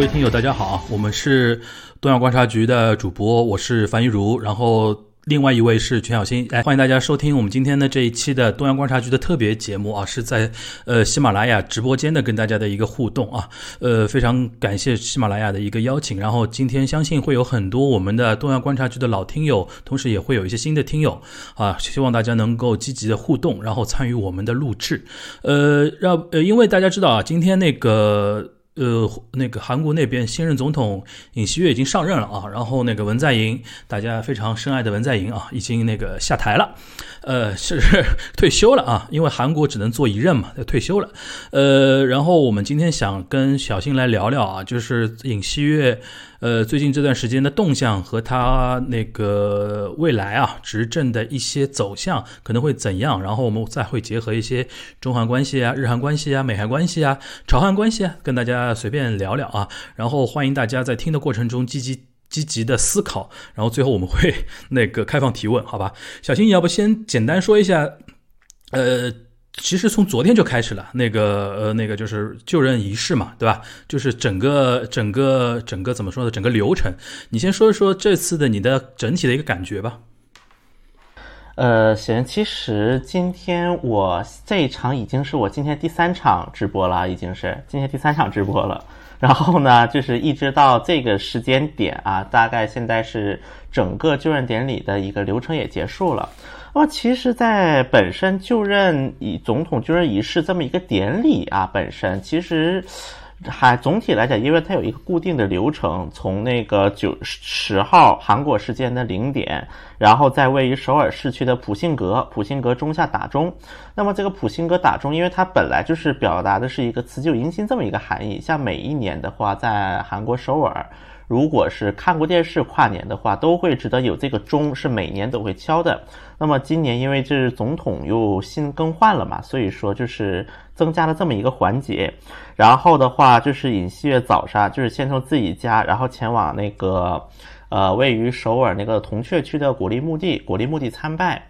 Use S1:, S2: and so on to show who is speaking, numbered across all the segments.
S1: 各位听友，大家好，我们是东亚观察局的主播，我是樊玉茹，然后。另外一位是全小新，来，欢迎大家收听我们今天的这一期的东阳观察局的特别节目啊，是在呃喜马拉雅直播间的跟大家的一个互动啊，呃，非常感谢喜马拉雅的一个邀请，然后今天相信会有很多我们的东阳观察局的老听友，同时也会有一些新的听友啊，希望大家能够积极的互动，然后参与我们的录制，呃，让呃，因为大家知道啊，今天那个。呃，那个韩国那边新任总统尹锡悦已经上任了啊，然后那个文在寅，大家非常深爱的文在寅啊，已经那个下台了，呃，是 退休了啊，因为韩国只能做一任嘛，退休了。呃，然后我们今天想跟小新来聊聊啊，就是尹锡悦。呃，最近这段时间的动向和他那个未来啊，执政的一些走向可能会怎样？然后我们再会结合一些中韩关系啊、日韩关系啊、美韩关系啊、朝韩关系啊，跟大家随便聊聊啊。然后欢迎大家在听的过程中积极积极的思考，然后最后我们会那个开放提问，好吧？小新，你要不先简单说一下，呃。其实从昨天就开始了，那个呃，那个就是就任仪式嘛，对吧？就是整个整个整个怎么说呢？整个流程，你先说一说这次的你的整体的一个感觉吧。
S2: 呃，行，其实今天我这一场已经是我今天第三场直播了，已经是今天第三场直播了。然后呢，就是一直到这个时间点啊，大概现在是整个就任典礼的一个流程也结束了。那么，其实，在本身就任以总统就任仪式这么一个典礼啊，本身其实还总体来讲，因为它有一个固定的流程，从那个九十号韩国时间的零点，然后在位于首尔市区的普信阁，普信阁中下打钟。那么，这个普信阁打钟，因为它本来就是表达的是一个辞旧迎新这么一个含义。像每一年的话，在韩国首尔。如果是看过电视跨年的话，都会知道有这个钟是每年都会敲的。那么今年因为这是总统又新更换了嘛，所以说就是增加了这么一个环节。然后的话就是尹锡悦早上就是先从自己家，然后前往那个呃位于首尔那个铜雀区的国立墓地，国立墓地参拜。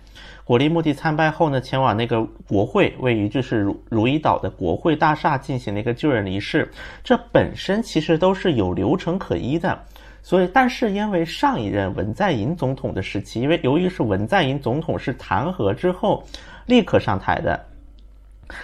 S2: 国立墓地参拜后呢，前往那个国会，位于就是如如意岛的国会大厦进行了一个就任仪式。这本身其实都是有流程可依的。所以，但是因为上一任文在寅总统的时期，因为由于是文在寅总统是弹劾之后立刻上台的，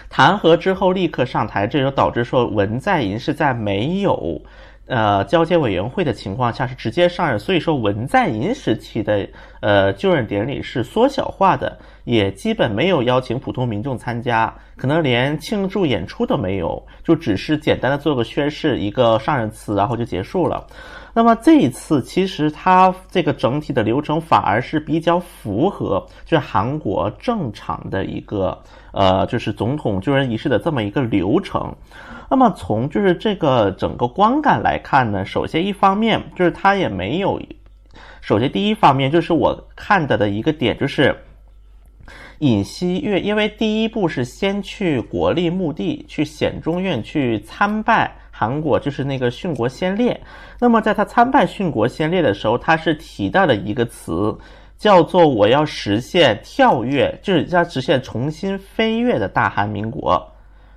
S2: 弹劾之后立刻上台，这就导致说文在寅是在没有。呃，交接委员会的情况下是直接上任，所以说文在寅时期的呃就任典礼是缩小化的，也基本没有邀请普通民众参加，可能连庆祝演出都没有，就只是简单的做个宣誓，一个上任词，然后就结束了。那么这一次其实它这个整体的流程反而是比较符合就是韩国正常的一个呃就是总统就任仪式的这么一个流程。那么从就是这个整个观感来看呢，首先一方面就是它也没有，首先第一方面就是我看到的一个点就是，尹锡悦因为第一步是先去国立墓地去显忠院去参拜韩国就是那个殉国先烈，那么在他参拜殉国先烈的时候，他是提到了一个词叫做我要实现跳跃，就是要实现重新飞跃的大韩民国。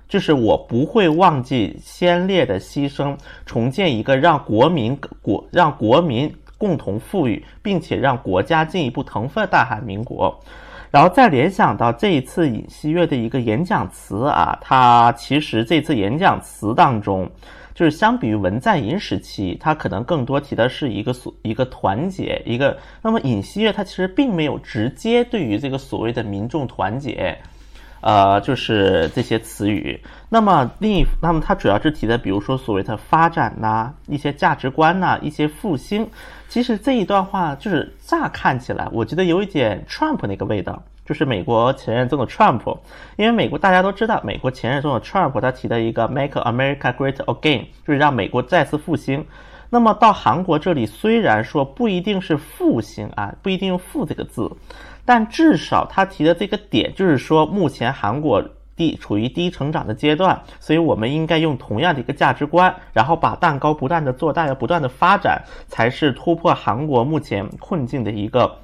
S2: 就是我不会忘记先烈的牺牲，重建一个让国民国让国民共同富裕，并且让国家进一步腾飞的大韩民国。然后再联想到这一次尹锡悦的一个演讲词啊，他其实这次演讲词当中，就是相比于文在寅时期，他可能更多提的是一个所一个团结，一个那么尹锡悦他其实并没有直接对于这个所谓的民众团结。呃，就是这些词语。那么另一，那么它主要是提的，比如说所谓的发展呐，一些价值观呐，一些复兴。其实这一段话就是乍看起来，我觉得有一点 Trump 那个味道，就是美国前任总统 Trump。因为美国大家都知道，美国前任总统 Trump 他提的一个 Make America Great Again，就是让美国再次复兴。那么到韩国这里，虽然说不一定是复兴啊，不一定用“复”这个字。但至少他提的这个点就是说，目前韩国低处于低成长的阶段，所以我们应该用同样的一个价值观，然后把蛋糕不断的做大，要不断的发展，才是突破韩国目前困境的一个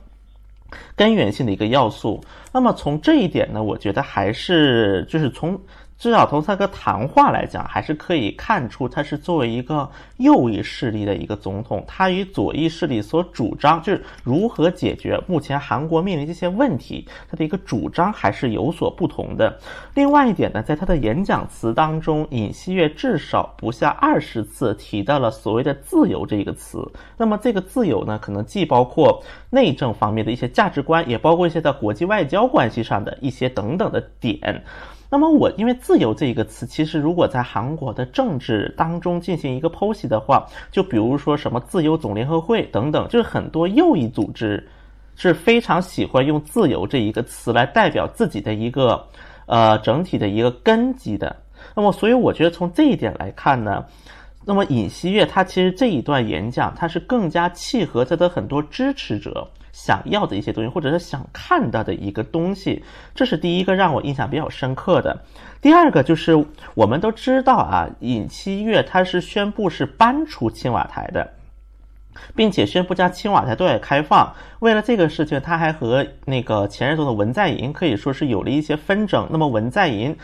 S2: 根源性的一个要素。那么从这一点呢，我觉得还是就是从至少从他个谈话来讲，还是可以看出他是作为一个右翼势力的一个总统，他与左翼势力所主张就是如何解决目前韩国面临这些问题，他的一个主张还是有所不同的。另外一点呢，在他的演讲词当中，尹锡悦至少不下二十次提到了所谓的自由这个词。那么这个自由呢，可能既包括内政方面的一些价值观，也包括一些在国际外交关系上的一些等等的点。那么我因为“自由”这一个词，其实如果在韩国的政治当中进行一个剖析的话，就比如说什么自由总联合会等等，就是很多右翼组织是非常喜欢用“自由”这一个词来代表自己的一个呃整体的一个根基的。那么，所以我觉得从这一点来看呢，那么尹锡悦他其实这一段演讲，他是更加契合他的很多支持者。想要的一些东西，或者是想看到的一个东西，这是第一个让我印象比较深刻的。第二个就是我们都知道啊，尹锡悦他是宣布是搬出青瓦台的，并且宣布将青瓦台对外开放。为了这个事情，他还和那个前任总统文在寅可以说是有了一些纷争。那么文在寅。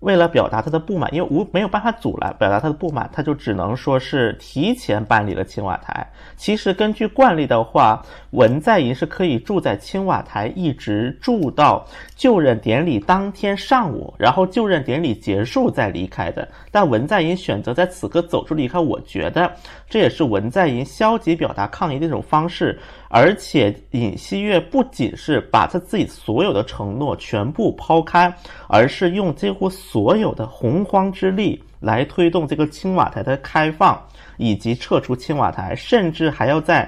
S2: 为了表达他的不满，因为无没有办法阻拦表达他的不满，他就只能说是提前搬离了青瓦台。其实根据惯例的话，文在寅是可以住在青瓦台一直住到就任典礼当天上午，然后就任典礼结束再离开的。但文在寅选择在此刻走出离开，我觉得这也是文在寅消极表达抗议的一种方式。而且尹锡悦不仅是把他自己所有的承诺全部抛开，而是用几乎所有的洪荒之力来推动这个青瓦台的开放以及撤出青瓦台，甚至还要在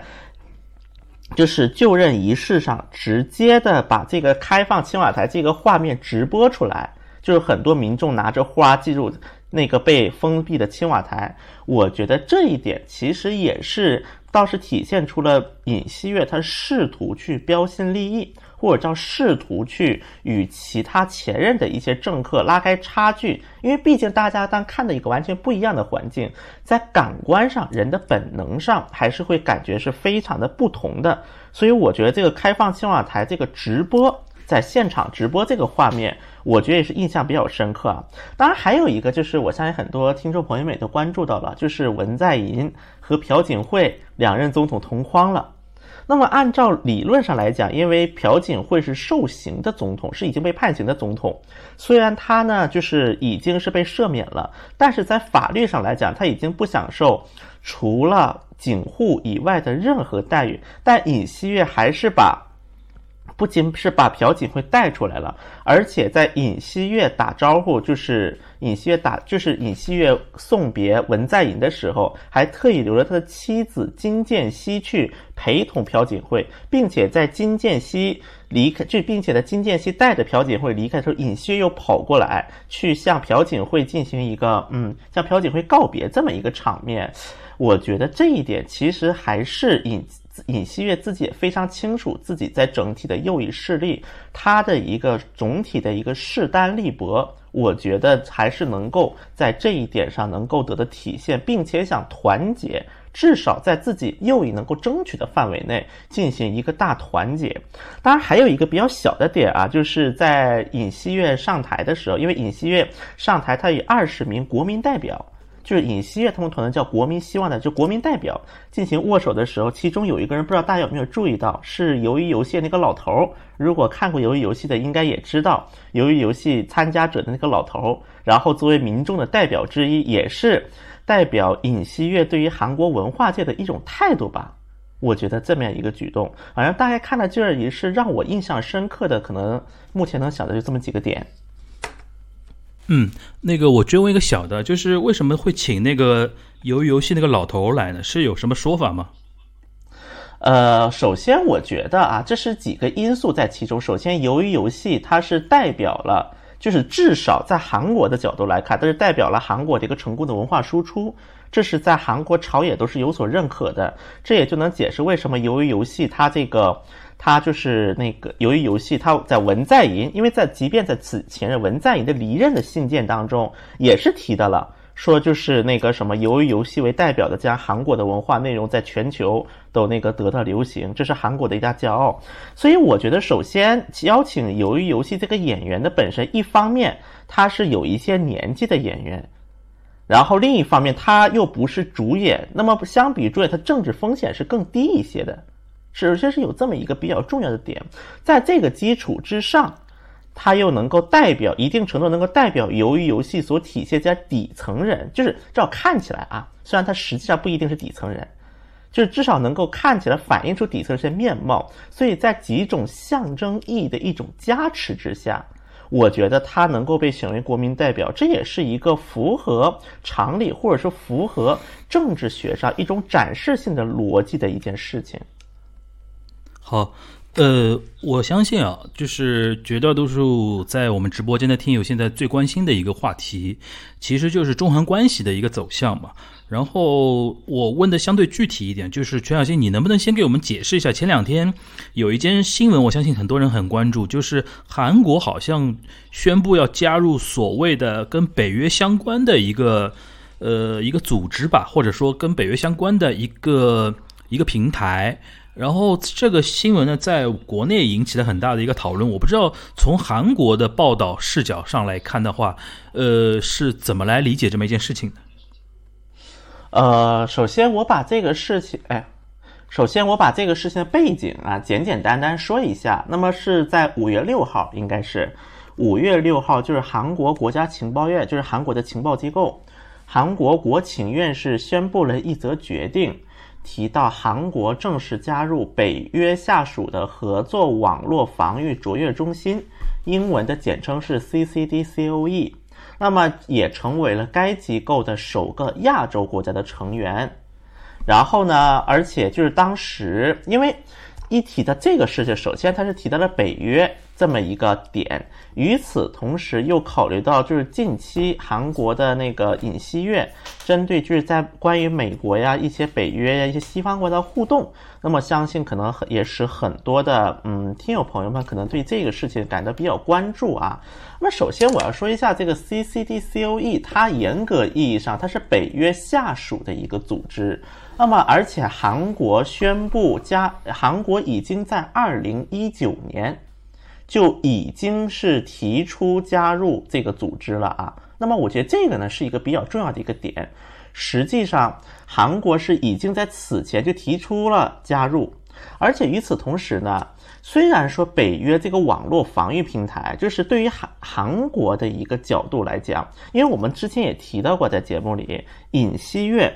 S2: 就是就任仪式上直接的把这个开放青瓦台这个画面直播出来，就是很多民众拿着花进入那个被封闭的青瓦台。我觉得这一点其实也是。倒是体现出了尹锡悦他试图去标新立异，或者叫试图去与其他前任的一些政客拉开差距。因为毕竟大家当看到一个完全不一样的环境，在感官上、人的本能上，还是会感觉是非常的不同的。所以我觉得这个开放青瓦台这个直播，在现场直播这个画面。我觉得也是印象比较深刻啊。当然，还有一个就是，我相信很多听众朋友们也都关注到了，就是文在寅和朴槿惠两任总统同框了。那么，按照理论上来讲，因为朴槿惠是受刑的总统，是已经被判刑的总统，虽然他呢就是已经是被赦免了，但是在法律上来讲，他已经不享受除了警护以外的任何待遇。但尹锡悦还是把。不仅是把朴槿惠带出来了，而且在尹锡悦打招呼，就是尹锡悦打，就是尹锡悦送别文在寅的时候，还特意留了他的妻子金建熙去陪同朴槿惠，并且在金建熙离开，就并且在金建熙带着朴槿惠离开的时候，尹锡悦又跑过来去向朴槿惠进行一个嗯，向朴槿惠告别这么一个场面。我觉得这一点其实还是尹。尹锡悦自己也非常清楚，自己在整体的右翼势力，他的一个总体的一个势单力薄，我觉得还是能够在这一点上能够得到体现，并且想团结，至少在自己右翼能够争取的范围内进行一个大团结。当然，还有一个比较小的点啊，就是在尹锡悦上台的时候，因为尹锡悦上台，他与二十名国民代表。就是尹锡悦他们团队叫国民希望的，就国民代表进行握手的时候，其中有一个人不知道大家有没有注意到，是鱿鱼游戏那个老头儿。如果看过鱿鱼游戏的，应该也知道鱿鱼游戏参加者的那个老头儿。然后作为民众的代表之一，也是代表尹锡悦对于韩国文化界的一种态度吧。我觉得这么样一个举动，反正大概看到这儿也是让我印象深刻的，可能目前能想的就这么几个点。
S1: 嗯，那个我追问一个小的，就是为什么会请那个鱿鱼游戏那个老头来呢？是有什么说法吗？
S2: 呃，首先我觉得啊，这是几个因素在其中。首先，鱿鱼游戏它是代表了，就是至少在韩国的角度来看，它是代表了韩国的一个成功的文化输出，这是在韩国朝野都是有所认可的。这也就能解释为什么鱿鱼游戏它这个。他就是那个由于游戏，他在文在寅，因为在即便在此前任文在寅的离任的信件当中，也是提到了说就是那个什么鱿鱼游戏为代表的，将韩国的文化内容在全球都那个得到流行，这是韩国的一大骄傲。所以我觉得，首先邀请鱿鱼游戏这个演员的本身，一方面他是有一些年纪的演员，然后另一方面他又不是主演，那么相比主演，他政治风险是更低一些的。首先是有这么一个比较重要的点，在这个基础之上。它又能够代表一定程度，能够代表鱿鱼游戏所体现在底层人，就是至少看起来啊，虽然它实际上不一定是底层人，就是至少能够看起来反映出底层人面貌。所以在几种象征意义的一种加持之下，我觉得他能够被选为国民代表，这也是一个符合常理或者说符合政治学上一种展示性的逻辑的一件事情。
S1: 好。呃，我相信啊，就是绝大多数在我们直播间的听友现在最关心的一个话题，其实就是中韩关系的一个走向嘛。然后我问的相对具体一点，就是全小新，你能不能先给我们解释一下？前两天有一件新闻，我相信很多人很关注，就是韩国好像宣布要加入所谓的跟北约相关的一个呃一个组织吧，或者说跟北约相关的一个一个平台。然后这个新闻呢，在国内引起了很大的一个讨论。我不知道从韩国的报道视角上来看的话，呃，是怎么来理解这么一件事情的？
S2: 呃，首先我把这个事情，哎，首先我把这个事情的背景啊，简简单单说一下。那么是在五月六号，应该是五月六号，就是韩国国家情报院，就是韩国的情报机构，韩国国情院是宣布了一则决定。提到韩国正式加入北约下属的合作网络防御卓越中心，英文的简称是 CCDCOE，那么也成为了该机构的首个亚洲国家的成员。然后呢，而且就是当时，因为一提到这个事情，首先他是提到了北约。这么一个点，与此同时又考虑到，就是近期韩国的那个尹锡悦，针对就是在关于美国呀、一些北约呀、一些西方国家互动，那么相信可能也是很多的嗯听友朋友们可能对这个事情感到比较关注啊。那么首先我要说一下这个 CCDCOE，它严格意义上它是北约下属的一个组织，那么而且韩国宣布加，韩国已经在二零一九年。就已经是提出加入这个组织了啊。那么我觉得这个呢是一个比较重要的一个点。实际上，韩国是已经在此前就提出了加入，而且与此同时呢，虽然说北约这个网络防御平台，就是对于韩韩国的一个角度来讲，因为我们之前也提到过，在节目里，尹锡悦。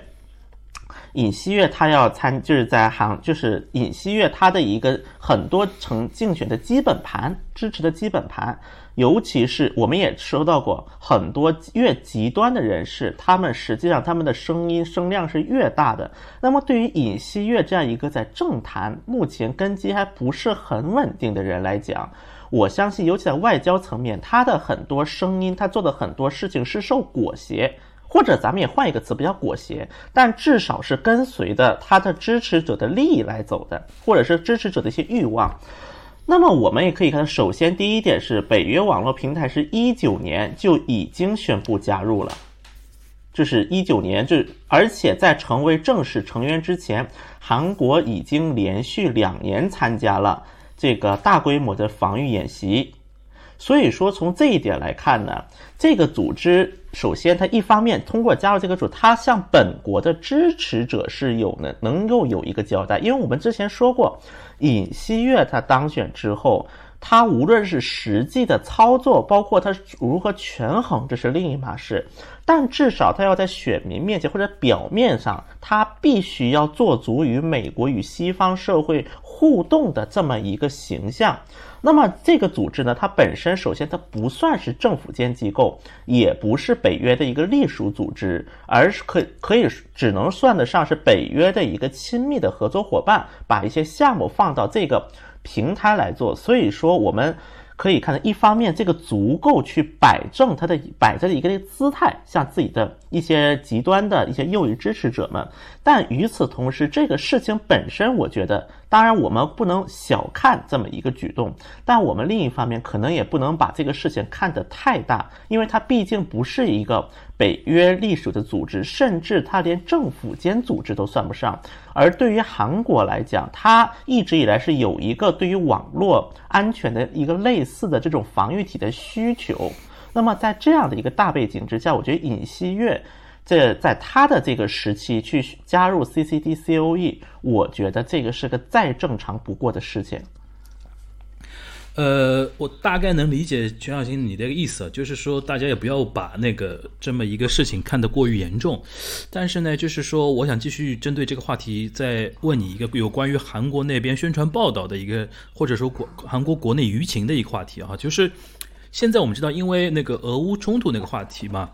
S2: 尹锡悦他要参，就是在韩，就是尹锡悦他的一个很多成竞选的基本盘支持的基本盘，尤其是我们也收到过很多越极端的人士，他们实际上他们的声音声量是越大的。那么对于尹锡悦这样一个在政坛目前根基还不是很稳定的人来讲，我相信尤其在外交层面，他的很多声音，他做的很多事情是受裹挟。或者咱们也换一个词，不叫裹挟，但至少是跟随的他的支持者的利益来走的，或者是支持者的一些欲望。那么我们也可以看到，首先第一点是北约网络平台是一九年就已经宣布加入了，就是一九年，就而且在成为正式成员之前，韩国已经连续两年参加了这个大规模的防御演习。所以说，从这一点来看呢，这个组织首先它一方面通过加入这个组，它向本国的支持者是有能能够有一个交代。因为我们之前说过，尹锡悦他当选之后，他无论是实际的操作，包括他如何权衡，这是另一码事。但至少他要在选民面前或者表面上，他必须要做足与美国与西方社会互动的这么一个形象。那么这个组织呢，它本身首先它不算是政府间机构，也不是北约的一个隶属组织，而是可可以只能算得上是北约的一个亲密的合作伙伴，把一些项目放到这个平台来做。所以说，我们可以看到，一方面这个足够去摆正他的摆着的一个姿态，像自己的一些极端的一些右翼支持者们。但与此同时，这个事情本身，我觉得，当然我们不能小看这么一个举动，但我们另一方面可能也不能把这个事情看得太大，因为它毕竟不是一个北约隶属的组织，甚至它连政府间组织都算不上。而对于韩国来讲，它一直以来是有一个对于网络安全的一个类似的这种防御体的需求。那么在这样的一个大背景之下，我觉得尹锡悦这在他的这个时期去加入 CCD COE，我觉得这个是个再正常不过的事情。
S1: 呃，我大概能理解全小新你的意思，就是说大家也不要把那个这么一个事情看得过于严重。但是呢，就是说我想继续针对这个话题再问你一个有关于韩国那边宣传报道的一个，或者说国韩国国内舆情的一个话题啊，就是现在我们知道，因为那个俄乌冲突那个话题嘛。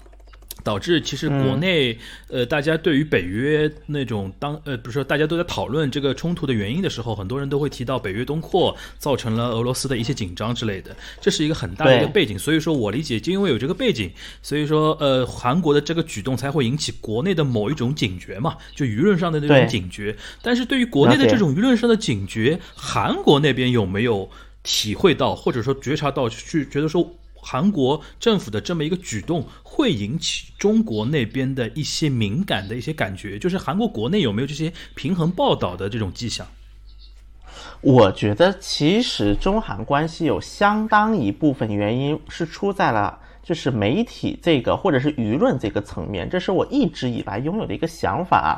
S1: 导致其实国内呃，大家对于北约那种当呃，不是说大家都在讨论这个冲突的原因的时候，很多人都会提到北约东扩造成了俄罗斯的一些紧张之类的，这是一个很大的一个背景。所以说我理解，就因为有这个背景，所以说呃，韩国的这个举动才会引起国内的某一种警觉嘛，就舆论上的那种警觉。但是对于国内的这种舆论上的警觉，韩国那边有没有体会到，或者说觉察到，去觉得说？韩国政府的这么一个举动，会引起中国那边的一些敏感的一些感觉，就是韩国国内有没有这些平衡报道的这种迹象？
S2: 我觉得，其实中韩关系有相当一部分原因是出在了。就是媒体这个，或者是舆论这个层面，这是我一直以来拥有的一个想法啊。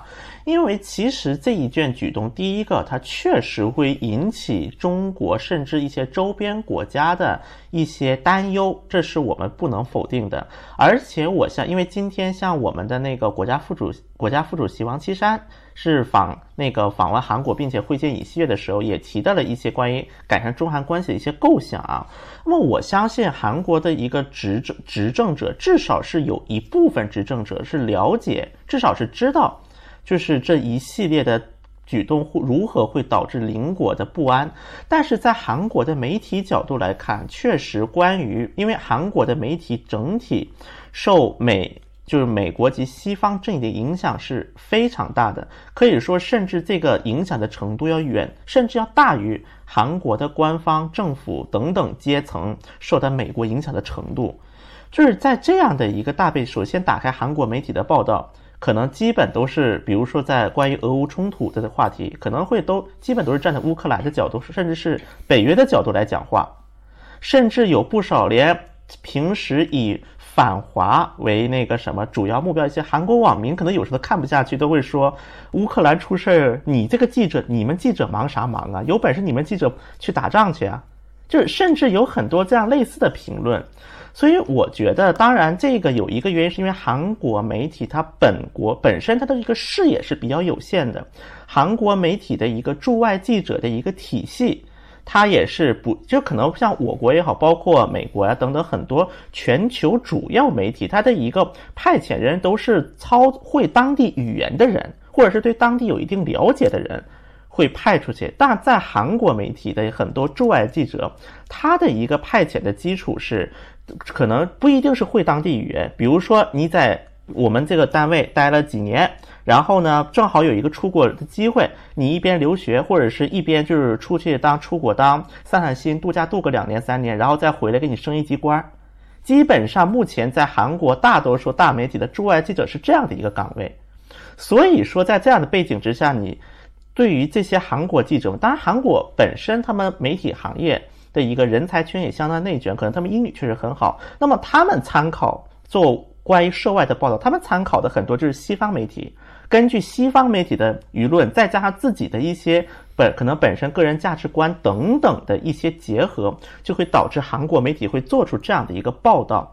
S2: 因为其实这一卷举动，第一个，它确实会引起中国甚至一些周边国家的一些担忧，这是我们不能否定的。而且我像，因为今天像我们的那个国家副主国家副主席王岐山。是访那个访问韩国，并且会见尹锡悦的时候，也提到了一些关于改善中韩关系的一些构想啊。那么我相信韩国的一个执政执政者，至少是有一部分执政者是了解，至少是知道，就是这一系列的举动会如何会导致邻国的不安。但是在韩国的媒体角度来看，确实关于因为韩国的媒体整体受美。就是美国及西方阵营的影响是非常大的，可以说甚至这个影响的程度要远，甚至要大于韩国的官方、政府等等阶层受到美国影响的程度。就是在这样的一个大背，首先打开韩国媒体的报道，可能基本都是，比如说在关于俄乌冲突的话题，可能会都基本都是站在乌克兰的角度，甚至是北约的角度来讲话，甚至有不少连平时以。反华为那个什么主要目标，一些韩国网民可能有时候看不下去，都会说乌克兰出事儿，你这个记者，你们记者忙啥忙啊？有本事你们记者去打仗去啊！就是甚至有很多这样类似的评论。所以我觉得，当然这个有一个原因，是因为韩国媒体它本国本身它的一个视野是比较有限的，韩国媒体的一个驻外记者的一个体系。它也是不就可能像我国也好，包括美国呀等等很多全球主要媒体，它的一个派遣人都是操会当地语言的人，或者是对当地有一定了解的人会派出去。但在韩国媒体的很多驻外记者，他的一个派遣的基础是，可能不一定是会当地语言，比如说你在我们这个单位待了几年。然后呢，正好有一个出国的机会，你一边留学，或者是一边就是出去当出国当散散心、度假度个两年三年，然后再回来给你升一级官。基本上目前在韩国大多数大媒体的驻外记者是这样的一个岗位。所以说，在这样的背景之下，你对于这些韩国记者，当然韩国本身他们媒体行业的一个人才圈也相当内卷，可能他们英语确实很好。那么他们参考做关于涉外的报道，他们参考的很多就是西方媒体。根据西方媒体的舆论，再加上自己的一些本可能本身个人价值观等等的一些结合，就会导致韩国媒体会做出这样的一个报道。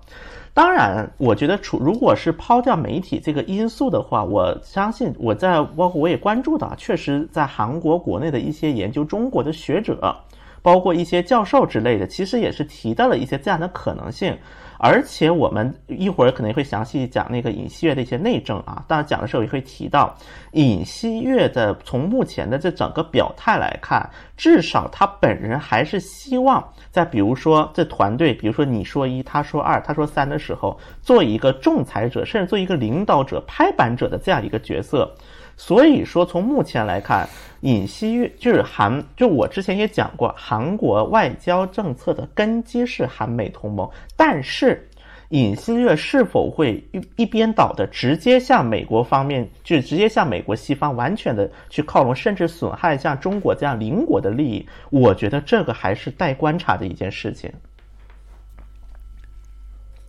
S2: 当然，我觉得，除如果是抛掉媒体这个因素的话，我相信我在包括我也关注到，确实在韩国国内的一些研究中国的学者，包括一些教授之类的，其实也是提到了一些这样的可能性。而且我们一会儿可能会详细讲那个尹锡悦的一些内政啊，当然讲的时候也会提到尹锡悦的从目前的这整个表态来看，至少他本人还是希望在比如说这团队，比如说你说一，他说二，他说三的时候，做一个仲裁者，甚至做一个领导者、拍板者的这样一个角色。所以说，从目前来看，尹锡悦就是韩，就我之前也讲过，韩国外交政策的根基是韩美同盟。但是，尹锡悦是否会一一边倒的直接向美国方面，就直接向美国西方完全的去靠拢，甚至损害像中国这样邻国的利益？我觉得这个还是待观察的一件事情。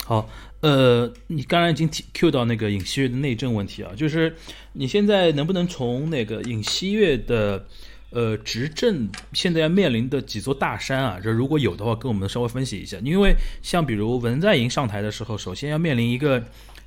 S1: 好。呃，你刚才已经提 Q 到那个尹锡悦的内政问题啊，就是你现在能不能从那个尹锡悦的呃执政现在要面临的几座大山啊，这如果有的话，跟我们稍微分析一下。因为像比如文在寅上台的时候，首先要面临一个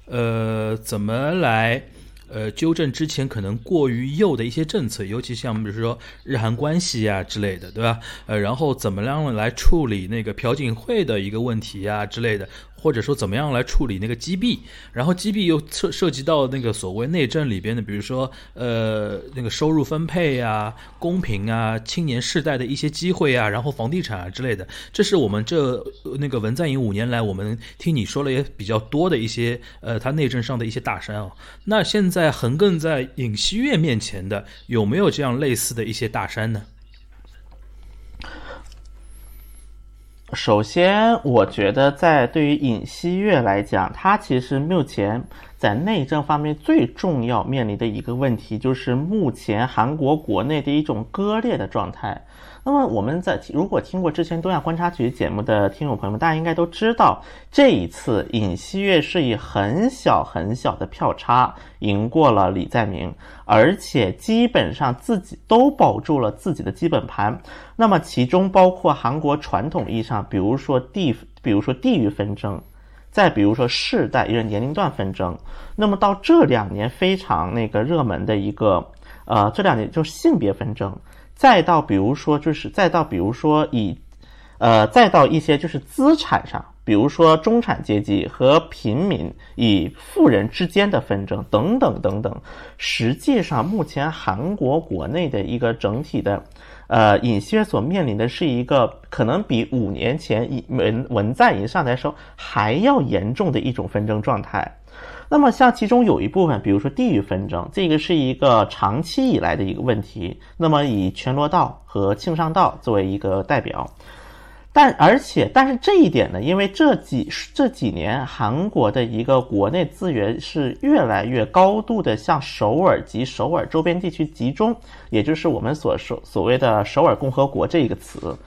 S1: 呃怎么来呃纠正之前可能过于右的一些政策，尤其像比如说日韩关系啊之类的，对吧？呃，然后怎么样来处理那个朴槿惠的一个问题啊之类的。或者说怎么样来处理那个击毙，然后击毙又涉涉及到那个所谓内政里边的，比如说呃那个收入分配啊、公平啊、青年世代的一些机会啊，然后房地产啊之类的，这是我们这那个文在寅五年来我们听你说了也比较多的一些呃他内政上的一些大山哦。那现在横亘在尹锡悦面前的有没有这样类似的一些大山呢？
S2: 首先，我觉得在对于尹锡悦来讲，他其实目前在内政方面最重要面临的一个问题，就是目前韩国国内的一种割裂的状态。那么我们在如果听过之前东亚观察局节目的听众朋友们，大家应该都知道，这一次尹锡悦是以很小很小的票差赢过了李在明，而且基本上自己都保住了自己的基本盘。那么其中包括韩国传统意义上，比如说地，比如说地域纷争，再比如说世代，也是年龄段纷争。那么到这两年非常那个热门的一个，呃，这两年就是性别纷争。再到比如说，就是再到比如说以，呃，再到一些就是资产上，比如说中产阶级和平民以富人之间的纷争等等等等。实际上，目前韩国国内的一个整体的，呃，尹锡悦所面临的是一个可能比五年前文文在寅上台时候还要严重的一种纷争状态。那么，像其中有一部分，比如说地域纷争，这个是一个长期以来的一个问题。那么，以全罗道和庆尚道作为一个代表，但而且，但是这一点呢，因为这几这几年韩国的一个国内资源是越来越高度的向首尔及首尔周边地区集中，也就是我们所说所谓的首尔共和国这一个词。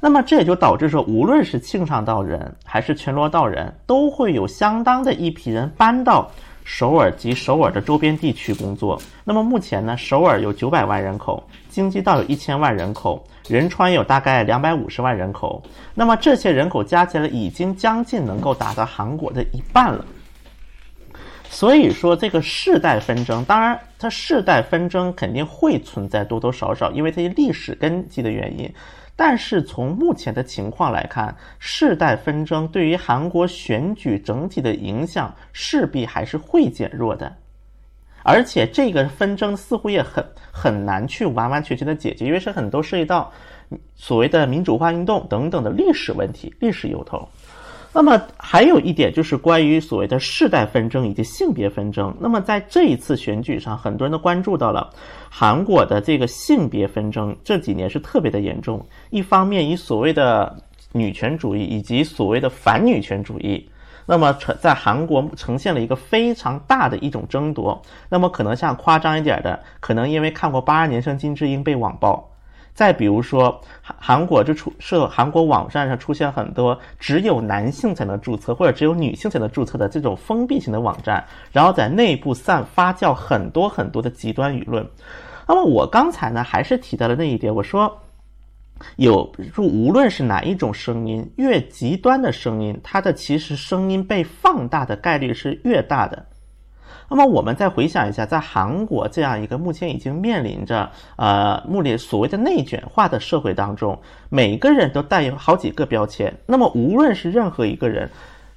S2: 那么这也就导致说，无论是庆尚道人还是全罗道人，都会有相当的一批人搬到首尔及首尔的周边地区工作。那么目前呢，首尔有九百万人口，京畿道有一千万人口，仁川有大概两百五十万人口。那么这些人口加起来已经将近能够达到韩国的一半了。所以说，这个世代纷争，当然它世代纷争肯定会存在多多少少，因为这些历史根基的原因。但是从目前的情况来看，世代纷争对于韩国选举整体的影响势必还是会减弱的，而且这个纷争似乎也很很难去完完全全的解决，因为是很多涉及到所谓的民主化运动等等的历史问题、历史由头。那么还有一点就是关于所谓的世代纷争以及性别纷争。那么在这一次选举上，很多人都关注到了韩国的这个性别纷争，这几年是特别的严重。一方面以所谓的女权主义以及所谓的反女权主义，那么呈在韩国呈现了一个非常大的一种争夺。那么可能像夸张一点的，可能因为看过《八二年生金智英》被网暴。再比如说，韩韩国就出设韩国网站上出现很多只有男性才能注册或者只有女性才能注册的这种封闭型的网站，然后在内部散发酵很多很多的极端舆论。那么我刚才呢还是提到了那一点，我说有就无论是哪一种声音，越极端的声音，它的其实声音被放大的概率是越大的。那么我们再回想一下，在韩国这样一个目前已经面临着呃目前所谓的内卷化的社会当中，每个人都带有好几个标签。那么无论是任何一个人，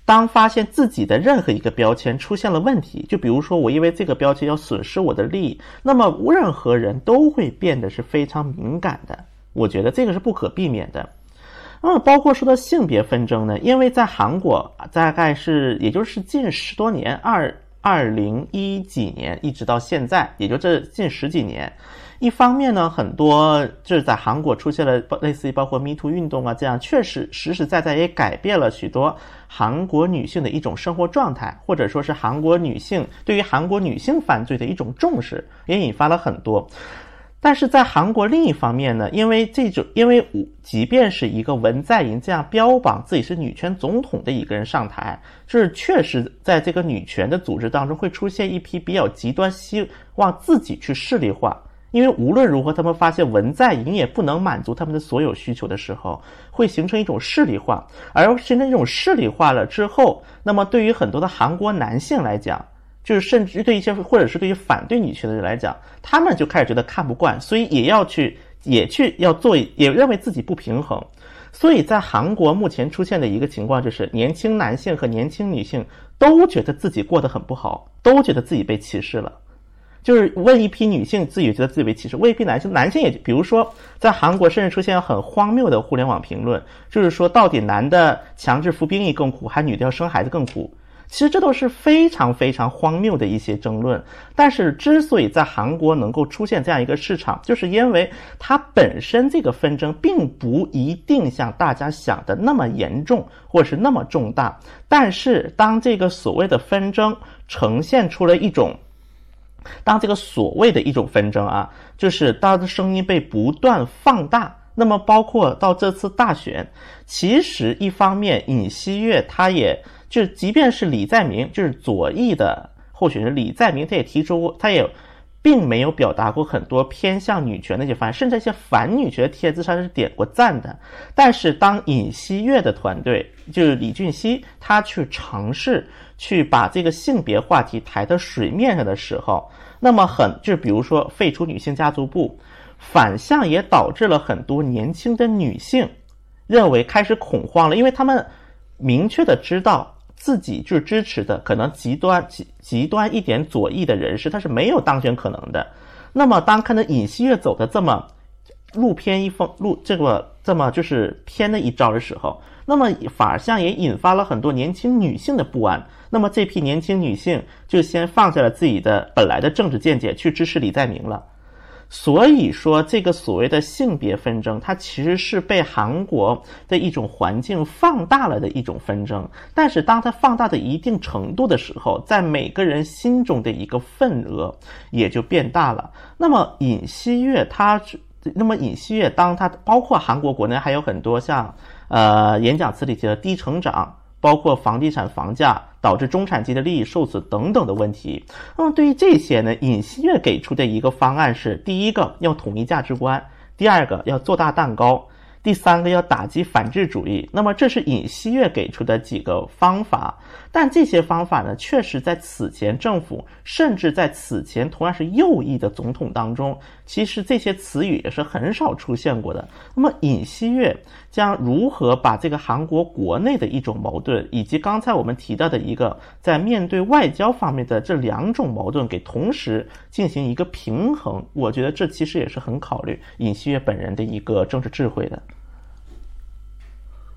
S2: 当发现自己的任何一个标签出现了问题，就比如说我因为这个标签要损失我的利益，那么任何人都会变得是非常敏感的。我觉得这个是不可避免的。那么包括说到性别纷争呢，因为在韩国大概是也就是近十多年二。二零一几年一直到现在，也就这近十几年，一方面呢，很多就是在韩国出现了类似于包括 Me Too 运动啊，这样确实实实在在也改变了许多韩国女性的一种生活状态，或者说是韩国女性对于韩国女性犯罪的一种重视，也引发了很多。但是在韩国另一方面呢，因为这种，因为即便是一个文在寅这样标榜自己是女权总统的一个人上台，就是确实在这个女权的组织当中会出现一批比较极端，希望自己去势力化。因为无论如何，他们发现文在寅也不能满足他们的所有需求的时候，会形成一种势力化。而形成这种势力化了之后，那么对于很多的韩国男性来讲，就是甚至对一些或者是对于反对女权的人来讲，他们就开始觉得看不惯，所以也要去也去要做，也认为自己不平衡。所以在韩国目前出现的一个情况就是，年轻男性和年轻女性都觉得自己过得很不好，都觉得自己被歧视了。就是问一批女性，自己觉得自己被歧视；问一批男性，男性也比如说在韩国甚至出现很荒谬的互联网评论，就是说到底男的强制服兵役更苦，还女的要生孩子更苦？其实这都是非常非常荒谬的一些争论，但是之所以在韩国能够出现这样一个市场，就是因为它本身这个纷争并不一定像大家想的那么严重，或是那么重大。但是当这个所谓的纷争呈现出了一种，当这个所谓的一种纷争啊，就是当的声音被不断放大，那么包括到这次大选，其实一方面尹锡悦他也。就即便是李在明，就是左翼的候选人李在明，他也提出，他也并没有表达过很多偏向女权的一些反，甚至一些反女权的帖子上是点过赞的。但是当尹锡悦的团队，就是李俊熙，他去尝试去把这个性别话题抬到水面上的时候，那么很就比如说废除女性家族部，反向也导致了很多年轻的女性认为开始恐慌了，因为他们明确的知道。自己就支持的，可能极端极极端一点左翼的人士，他是没有当选可能的。那么，当看到尹锡悦走的这么路偏一风路这个这么就是偏的一招的时候，那么反而像也引发了很多年轻女性的不安。那么这批年轻女性就先放下了自己的本来的政治见解，去支持李在明了。所以说，这个所谓的性别纷争，它其实是被韩国的一种环境放大了的一种纷争。但是，当它放大的一定程度的时候，在每个人心中的一个份额也就变大了。那么，尹锡悦他，那么尹锡悦，当他包括韩国国内还有很多像，呃，演讲词里提的低成长。包括房地产房价导致中产阶级的利益受损等等的问题。那么对于这些呢，尹锡悦给出的一个方案是：第一个要统一价值观，第二个要做大蛋糕。第三个要打击反智主义，那么这是尹锡悦给出的几个方法，但这些方法呢，确实在此前政府，甚至在此前同样是右翼的总统当中，其实这些词语也是很少出现过的。那么尹锡悦将如何把这个韩国国内的一种矛盾，以及刚才我们提到的一个在面对外交方面的这两种矛盾给同时进行一个平衡？我觉得这其实也是很考虑尹锡悦本人的一个政治智慧的。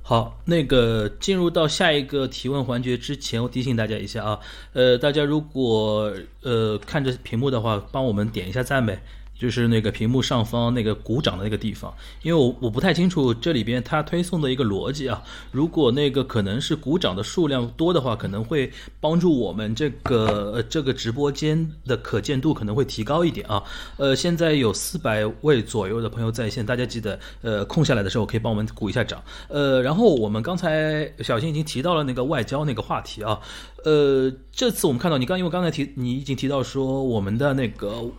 S1: 好，那个进入到下一个提问环节之前，我提醒大家一下啊，呃，大家如果呃看着屏幕的话，帮我们点一下赞呗。就是那个屏幕上方那个鼓掌的那个地方，因为我我不太清楚这里边它推送的一个逻辑啊。如果那个可能是鼓掌的数量多的话，可能会帮助我们这个呃这个直播间的可见度可能会提高一点啊。呃，现在有四百位左右的朋友在线，大家记得呃空下来的时候可以帮我们鼓一下掌。呃，然后我们刚才小新已经提到了那个外交那个话题啊。呃，这次我们看到你刚因为刚才提你已经提到说我们的那个。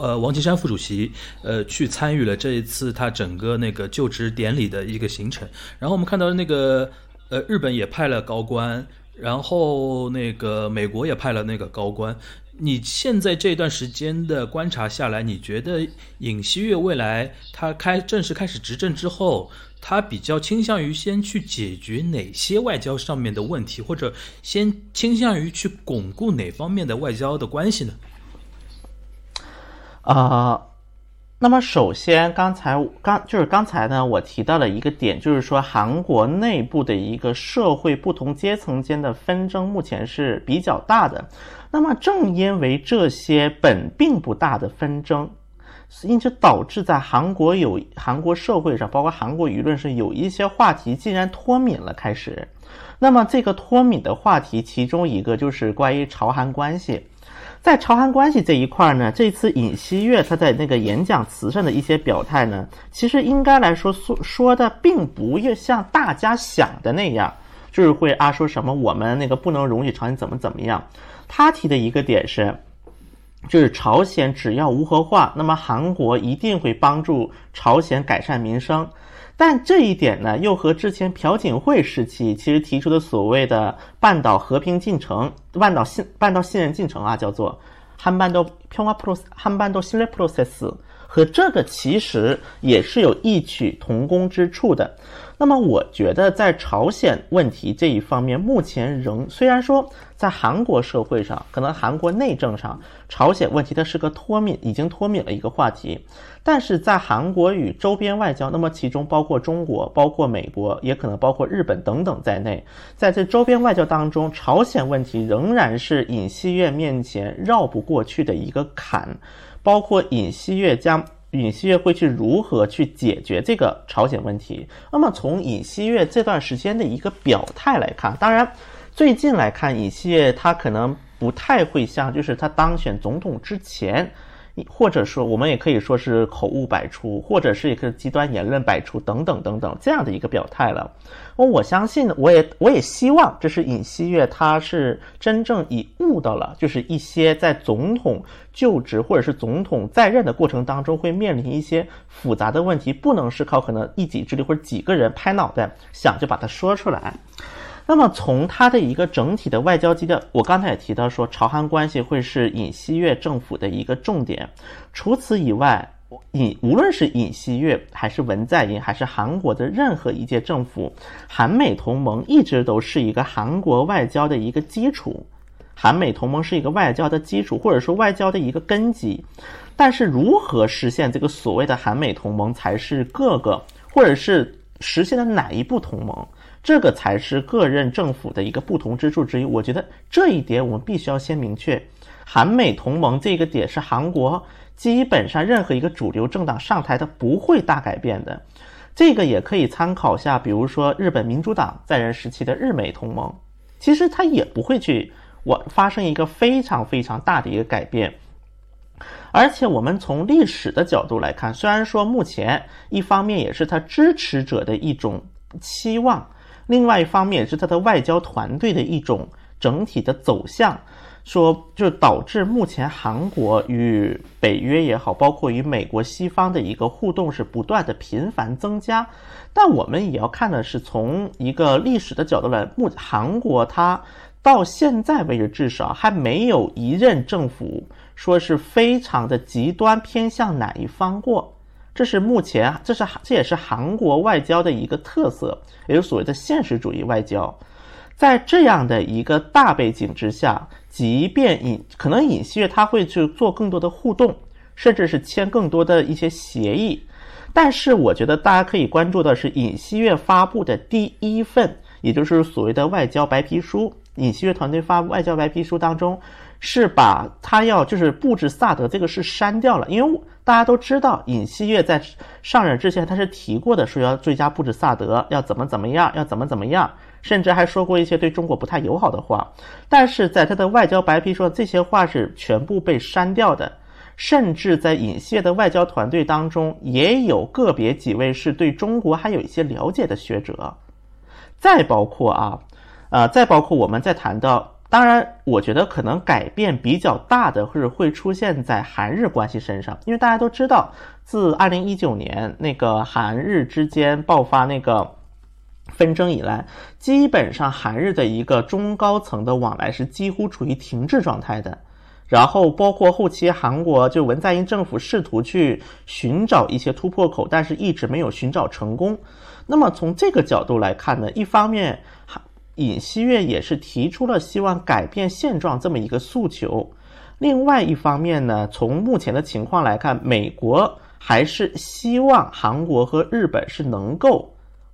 S1: 呃，王岐山副主席，呃，去参与了这一次他整个那个就职典礼的一个行程。然后我们看到那个，呃，日本也派了高官，然后那个美国也派了那个高官。你现在这段时间的观察下来，你觉得尹锡悦未来他开正式开始执政之后，他比较倾向于先去解决哪些外交上面的问题，或者先倾向于去巩固哪方面的外交的关系呢？
S2: 啊。那么首先，刚才刚就是刚才呢，我提到了一个点，就是说韩国内部的一个社会不同阶层间的纷争目前是比较大的。那么正因为这些本并不大的纷争，因此导致在韩国有韩国社会上，包括韩国舆论上有一些话题竟然脱敏了。开始，那么这个脱敏的话题，其中一个就是关于朝韩关系。在朝韩关系这一块呢，这次尹锡悦他在那个演讲词上的一些表态呢，其实应该来说说说的并不像大家想的那样，就是会啊说什么我们那个不能容许朝鲜怎么怎么样。他提的一个点是，就是朝鲜只要无核化，那么韩国一定会帮助朝鲜改善民生。但这一点呢，又和之前朴槿惠时期其实提出的所谓的半岛和平进程、半岛信半岛信任进程啊，叫做한반도평화프로세한반도신뢰프로세 스， 和这个其实也是有异曲同工之处的。 那么，我觉得在朝鲜问题这一方面，目前仍虽然说在韩国社会上，可能韩国内政上，朝鲜问题它是个脱敏，已经脱敏了一个话题。但是在韩国与周边外交，那么其中包括中国、包括美国，也可能包括日本等等在内，在这周边外交当中，朝鲜问题仍然是尹锡悦面前绕不过去的一个坎，包括尹锡悦将尹锡悦会去如何去解决这个朝鲜问题。那么从尹锡悦这段时间的一个表态来看，当然最近来看，尹锡悦他可能不太会像就是他当选总统之前。或者说，我们也可以说是口误百出，或者是一个极端言论百出，等等等等这样的一个表态了。我相信，我也我也希望，这是尹锡悦他是真正已悟到了，就是一些在总统就职或者是总统在任的过程当中会面临一些复杂的问题，不能是靠可能一己之力或者几个人拍脑袋想就把它说出来。那么从他的一个整体的外交基调，我刚才也提到说，朝韩关系会是尹锡悦政府的一个重点。除此以外，尹无论是尹锡悦还是文在寅，还是韩国的任何一届政府，韩美同盟一直都是一个韩国外交的一个基础。韩美同盟是一个外交的基础，或者说外交的一个根基。但是如何实现这个所谓的韩美同盟，才是各个或者是实现的哪一步同盟？这个才是各任政府的一个不同之处之一。我觉得这一点我们必须要先明确，韩美同盟这个点是韩国基本上任何一个主流政党上台它不会大改变的。这个也可以参考下，比如说日本民主党在任时期的日美同盟，其实它也不会去我发生一个非常非常大的一个改变。而且我们从历史的角度来看，虽然说目前一方面也是他支持者的一种期望。另外一方面是他的外交团队的一种整体的走向，说就导致目前韩国与北约也好，包括与美国西方的一个互动是不断的频繁增加。但我们也要看的是从一个历史的角度来，目韩国它到现在为止至少还没有一任政府说是非常的极端偏向哪一方过。这是目前，这是这也是韩国外交的一个特色，也就是所谓的现实主义外交。在这样的一个大背景之下，即便尹可能尹锡悦他会去做更多的互动，甚至是签更多的一些协议，但是我觉得大家可以关注的是尹锡悦发布的第一份，也就是所谓的外交白皮书。尹锡悦团队发外交白皮书当中，是把他要就是布置萨德这个是删掉了，因为。大家都知道，尹锡悦在上任之前，他是提过的，说要追加布置萨德，要怎么怎么样，要怎么怎么样，甚至还说过一些对中国不太友好的话。但是在他的外交白皮书，这些话是全部被删掉的。甚至在尹锡悦的外交团队当中，也有个别几位是对中国还有一些了解的学者。再包括啊，呃，再包括我们在谈到。当然，我觉得可能改变比较大的，或者会出现在韩日关系身上，因为大家都知道，自二零一九年那个韩日之间爆发那个纷争以来，基本上韩日的一个中高层的往来是几乎处于停滞状态的。然后包括后期韩国就文在寅政府试图去寻找一些突破口，但是一直没有寻找成功。那么从这个角度来看呢，一方面，尹锡悦也是提出了希望改变现状这么一个诉求；另外一方面呢，从目前的情况来看，美国还是希望韩国和日本是能够。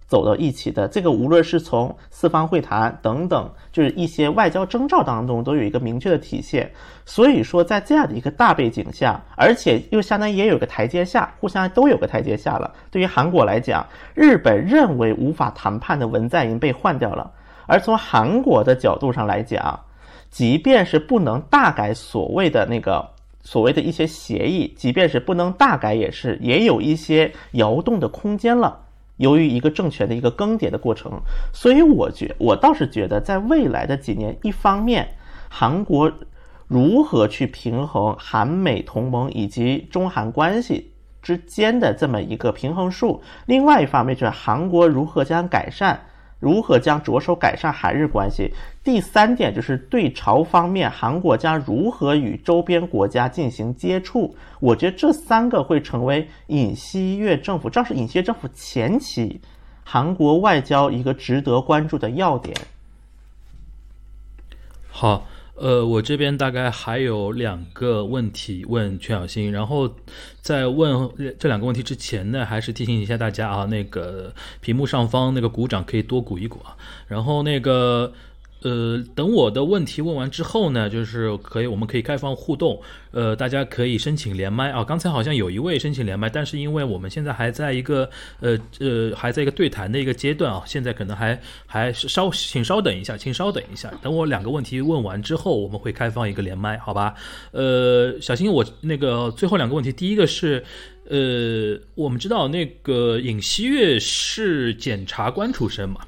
S2: 走到一起的这个，无论是从四方会谈等等，就是一些外交征兆当中，都有一个明确的体现。所以说，在这样的一个大背景下，而且又相当于也有个台阶下，互相都有个台阶下了。对于韩国来讲，日本认为无法谈判的文在寅被换掉了，而从韩国的角度上来讲，即便是不能大改所谓的那个所谓的一些协议，即便是不能大改，也是也有一些摇动的空间了。由于一个政权的一个更迭的过程，所以我觉我倒是觉得，在未来的几年，一方面，韩国如何去平衡韩美同盟以及中韩关系之间的这么一个平衡数；另外一方面，就是韩国如何将改善。如何将着手改善韩日关系？第三点就是对朝方面，韩国将如何与周边国家进行接触？我觉得这三个会成为尹锡悦政府，这是尹锡悦政府前期韩国外交一个值得关注的要点。
S1: 好。呃，我这边大概还有两个问题问全小新，然后在问这两个问题之前呢，还是提醒一下大家啊，那个屏幕上方那个鼓掌可以多鼓一鼓啊，然后那个。呃，等我的问题问完之后呢，就是可以，我们可以开放互动。呃，大家可以申请连麦啊。刚才好像有一位申请连麦，但是因为我们现在还在一个呃呃还在一个对谈的一个阶段啊，现在可能还还稍，请稍等一下，请稍等一下。等我两个问题问完之后，我们会开放一个连麦，好吧？呃，小新，我那个最后两个问题，第一个是，呃，我们知道那个尹锡悦是检察官出身嘛？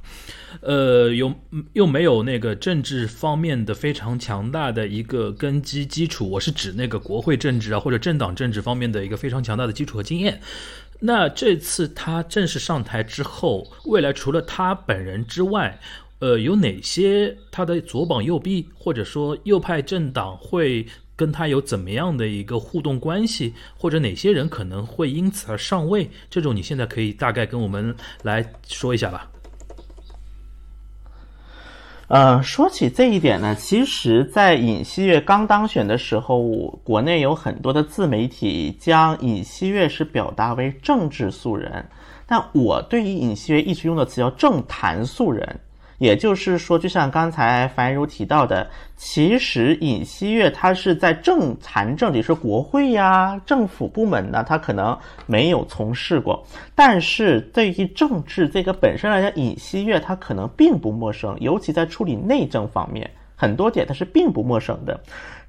S1: 呃，又又没有那个政治方面的非常强大的一个根基基础，我是指那个国会政治啊或者政党政治方面的一个非常强大的基础和经验。那这次他正式上台之后，未来除了他本人之外，呃，有哪些他的左膀右臂，或者说右派政党会跟他有怎么样的一个互动关系，或者哪些人可能会因此而上位？这种你现在可以大概跟我们来说一下吧。
S2: 呃，说起这一点呢，其实，在尹锡悦刚当选的时候，国内有很多的自媒体将尹锡悦是表达为政治素人，但我对于尹锡悦一直用的词叫政坛素人。也就是说，就像刚才樊如提到的，其实尹锡悦他是在政坛政里，是国会呀、政府部门呢，他可能没有从事过。但是对于政治这个本身来讲，尹锡悦他可能并不陌生，尤其在处理内政方面，很多点他是并不陌生的。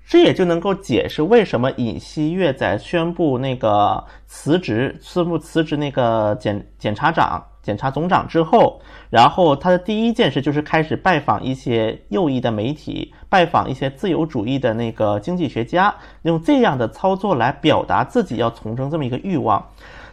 S2: 这也就能够解释为什么尹锡悦在宣布那个辞职、宣布辞职那个检检察长。检察总长之后，然后他的第一件事就是开始拜访一些右翼的媒体，拜访一些自由主义的那个经济学家，用这样的操作来表达自己要从政这么一个欲望。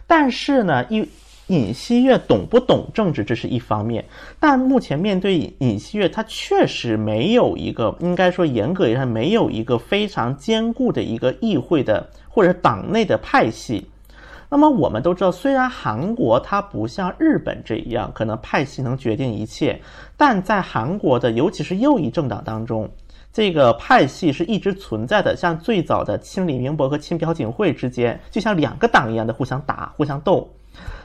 S2: 但是呢，尹尹锡悦懂不懂政治，这是一方面。但目前面对尹尹锡悦，他确实没有一个，应该说严格意义上没有一个非常坚固的一个议会的或者党内的派系。那么我们都知道，虽然韩国它不像日本这一样，可能派系能决定一切，但在韩国的尤其是右翼政党当中，这个派系是一直存在的。像最早的亲李明博和亲朴槿惠之间，就像两个党一样的互相打、互相斗。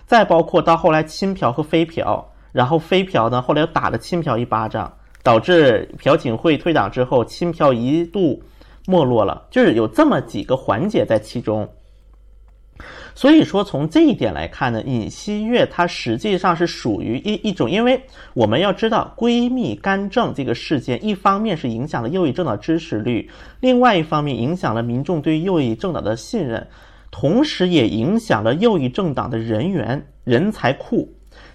S2: 再包括到后来亲朴和非朴，然后非朴呢后来又打了亲朴一巴掌，导致朴槿惠退党之后，亲朴一度没落了。就是有这么几个环节在其中。所以说，从这一点来看呢，尹锡悦他实际上是属于一一种，因为我们要知道，闺蜜干政这个事件，一方面是影响了右翼政党支持率，另外一方面影响了民众对右翼政党的信任，同时也影响了右翼政党的人员人才库。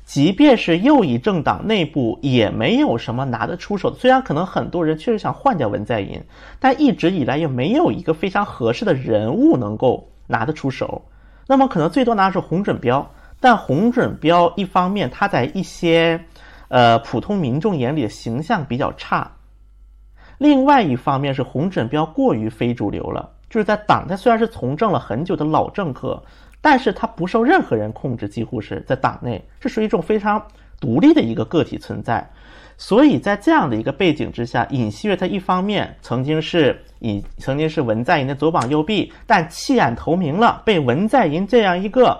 S2: 即便是右翼政党内部，也没有什么拿得出手。虽然可能很多人确实想换掉文在寅，但一直以来也没有一个非常合适的人物能够拿得出手。那么可能最多拿的是红准标，但红准标一方面他在一些，呃普通民众眼里的形象比较差。另外一方面是红准标过于非主流了，就是在党，他虽然是从政了很久的老政客，但是他不受任何人控制，几乎是在党内是属于一种非常独立的一个个体存在。所以在这样的一个背景之下，尹锡悦他一方面曾经是以曾经是文在寅的左膀右臂，但弃暗投明了，被文在寅这样一个，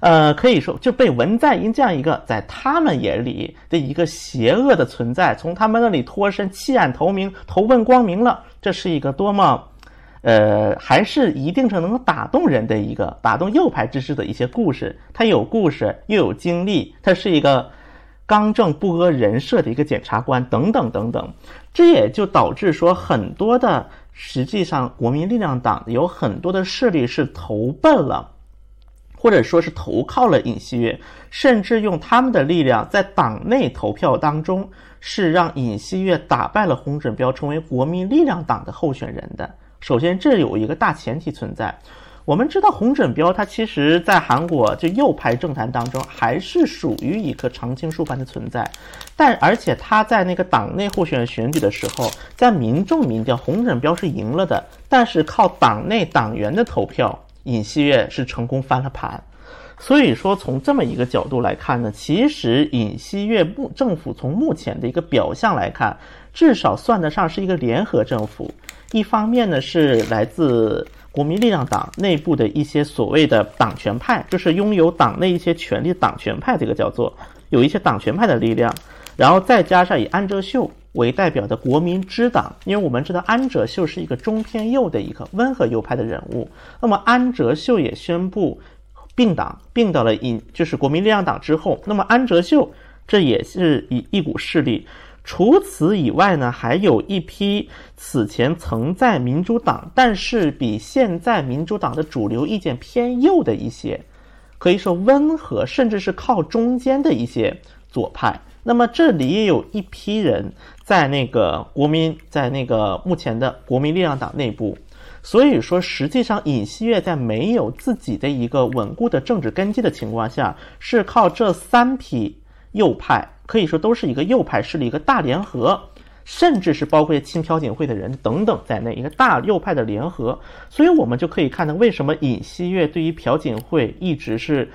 S2: 呃，可以说就被文在寅这样一个在他们眼里的一个邪恶的存在，从他们那里脱身，弃暗投明，投奔光明了。这是一个多么，呃，还是一定程度能够打动人的一个打动右派之士的一些故事。他有故事，又有经历，他是一个。刚正不阿人设的一个检察官等等等等，这也就导致说很多的实际上国民力量党有很多的势力是投奔了，或者说是投靠了尹锡悦，甚至用他们的力量在党内投票当中是让尹锡悦打败了洪振彪，成为国民力量党的候选人的。首先，这有一个大前提存在。我们知道洪振彪，他其实在韩国就右派政坛当中还是属于一个常青树般的存在，但而且他在那个党内候选人选举的时候，在民众民调，洪振彪是赢了的，但是靠党内党员的投票，尹锡悦是成功翻了盘。所以说，从这么一个角度来看呢，其实尹锡悦目政府从目前的一个表象来看，至少算得上是一个联合政府。一方面呢，是来自。国民力量党内部的一些所谓的党权派，就是拥有党内一些权力的党权派，这个叫做有一些党权派的力量，然后再加上以安哲秀为代表的国民之党，因为我们知道安哲秀是一个中偏右的一个温和右派的人物，那么安哲秀也宣布并党并到了引就是国民力量党之后，那么安哲秀这也是一一股势力。除此以外呢，还有一批此前曾在民主党，但是比现在民主党的主流意见偏右的一些，可以说温和，甚至是靠中间的一些左派。那么这里也有一批人在那个国民，在那个目前的国民力量党内部。所以说，实际上尹锡悦在没有自己的一个稳固的政治根基的情况下，是靠这三批右派。可以说都是一个右派势力一个大联合，甚至是包括亲朴槿惠的人等等在内一个大右派的联合，所以我们就可以看到为什么尹锡悦对于朴槿惠一直是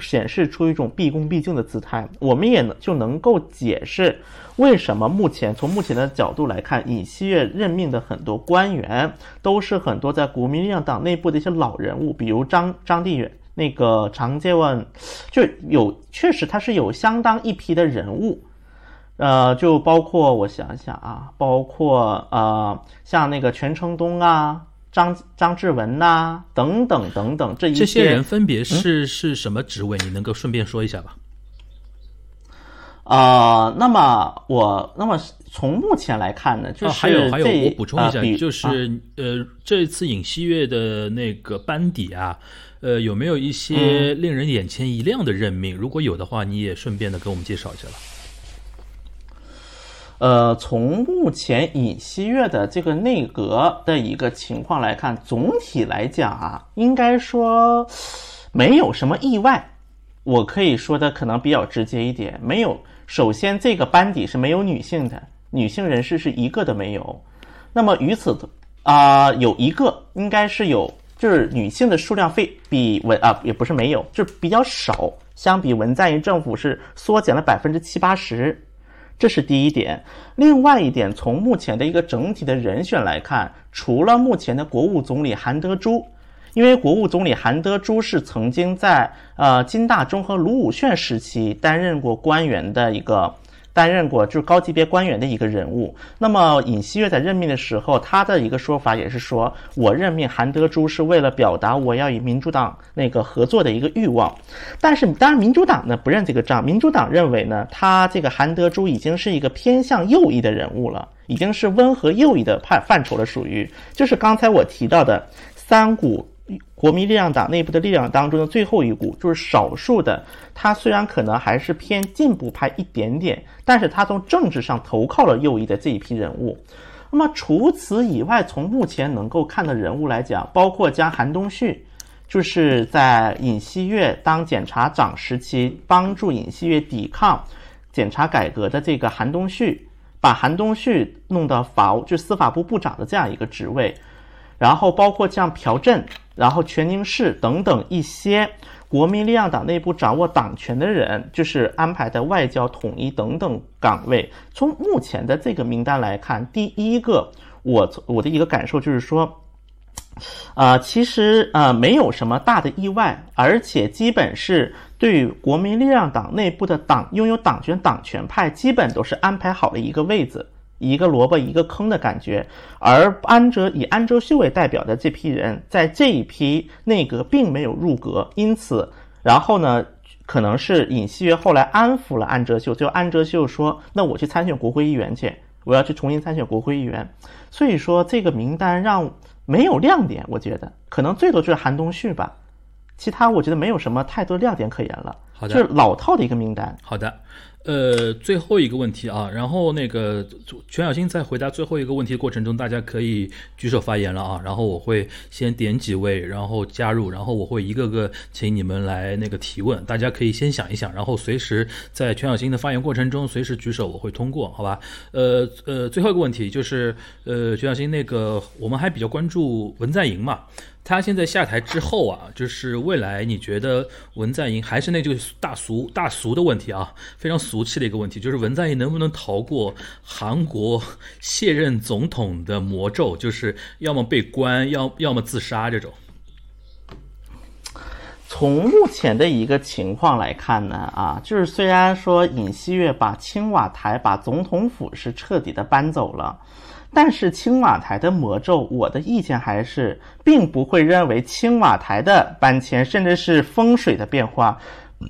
S2: 显示出一种毕恭毕敬的姿态。我们也能就能够解释为什么目前从目前的角度来看，尹锡悦任命的很多官员都是很多在国民力量党内部的一些老人物，比如张张地远。那个常介问，就有确实他是有相当一批的人物，呃，就包括我想想啊，包括呃，像那个全成东啊、张张志文呐等等等等，这一
S1: 这些人分别是是什么职位？你能够顺便说一下吧？
S2: 啊，那么我那么从目前来看呢，就是
S1: 还有还有，我补充一下，就是呃，这次尹锡悦的那个班底啊。呃，有没有一些令人眼前一亮的任命？如果有的话，你也顺便的给我们介绍一下了。
S2: 呃，从目前尹锡悦的这个内阁的一个情况来看，总体来讲啊，应该说没有什么意外。我可以说的可能比较直接一点，没有。首先，这个班底是没有女性的，女性人士是一个都没有。那么，与此啊，有一个应该是有。就是女性的数量非比文啊也不是没有，就是比较少，相比文在寅政府是缩减了百分之七八十，这是第一点。另外一点，从目前的一个整体的人选来看，除了目前的国务总理韩德洙，因为国务总理韩德洙是曾经在呃金大中和卢武铉时期担任过官员的一个。担任过就是高级别官员的一个人物。那么尹锡悦在任命的时候，他的一个说法也是说，我任命韩德洙是为了表达我要与民主党那个合作的一个欲望。但是当然，民主党呢不认这个账。民主党认为呢，他这个韩德洙已经是一个偏向右翼的人物了，已经是温和右翼的范范畴了，属于就是刚才我提到的三股。国民力量党内部的力量当中的最后一股，就是少数的。他虽然可能还是偏进步派一点点，但是他从政治上投靠了右翼的这一批人物。那么除此以外，从目前能够看的人物来讲，包括将韩东旭，就是在尹锡悦当检察长时期帮助尹锡悦抵抗检察改革的这个韩东旭，把韩东旭弄到法务，就司法部部长的这样一个职位，然后包括像朴振，然后全宁市等等一些国民力量党内部掌握党权的人，就是安排的外交统一等等岗位。从目前的这个名单来看，第一个，我我的一个感受就是说。呃，其实呃没有什么大的意外，而且基本是对国民力量党内部的党拥有党权党权派，基本都是安排好了一个位子，一个萝卜一个坑的感觉。而安哲以安哲秀为代表的这批人，在这一批内阁并没有入阁，因此，然后呢，可能是尹锡悦后来安抚了安哲秀，就安哲秀说：“那我去参选国会议员去，我要去重新参选国会议员。”所以说这个名单让。没有亮点，我觉得可能最多就是韩东旭吧，其他我觉得没有什么太多亮点可言了。
S1: 好的，
S2: 就是老套的一个名单。
S1: 好的。呃，最后一个问题啊，然后那个全小新在回答最后一个问题的过程中，大家可以举手发言了啊，然后我会先点几位，然后加入，然后我会一个个请你们来那个提问，大家可以先想一想，然后随时在全小新的发言过程中随时举手，我会通过，好吧？呃呃，最后一个问题就是，呃，全小新那个我们还比较关注文在寅嘛。他现在下台之后啊，就是未来你觉得文在寅还是那句大俗大俗的问题啊，非常俗气的一个问题，就是文在寅能不能逃过韩国卸任总统的魔咒，就是要么被关，要要么自杀这种。
S2: 从目前的一个情况来看呢，啊，就是虽然说尹锡悦把青瓦台、把总统府是彻底的搬走了。但是青瓦台的魔咒，我的意见还是并不会认为青瓦台的搬迁，甚至是风水的变化，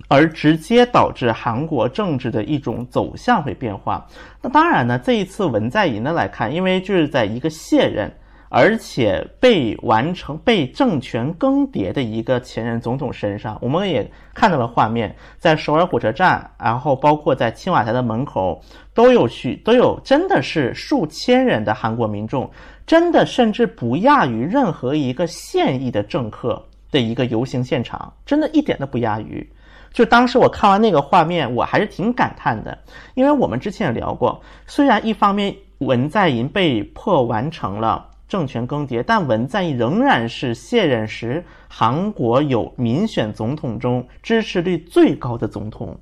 S2: 而直接导致韩国政治的一种走向会变化。那当然呢，这一次文在寅的来看，因为就是在一个卸任。而且被完成被政权更迭的一个前任总统身上，我们也看到了画面，在首尔火车站，然后包括在青瓦台的门口，都有许都有真的是数千人的韩国民众，真的甚至不亚于任何一个现役的政客的一个游行现场，真的一点都不亚于。就当时我看完那个画面，我还是挺感叹的，因为我们之前也聊过，虽然一方面文在寅被迫完成了。政权更迭，但文在寅仍然是卸任时韩国有民选总统中支持率最高的总统，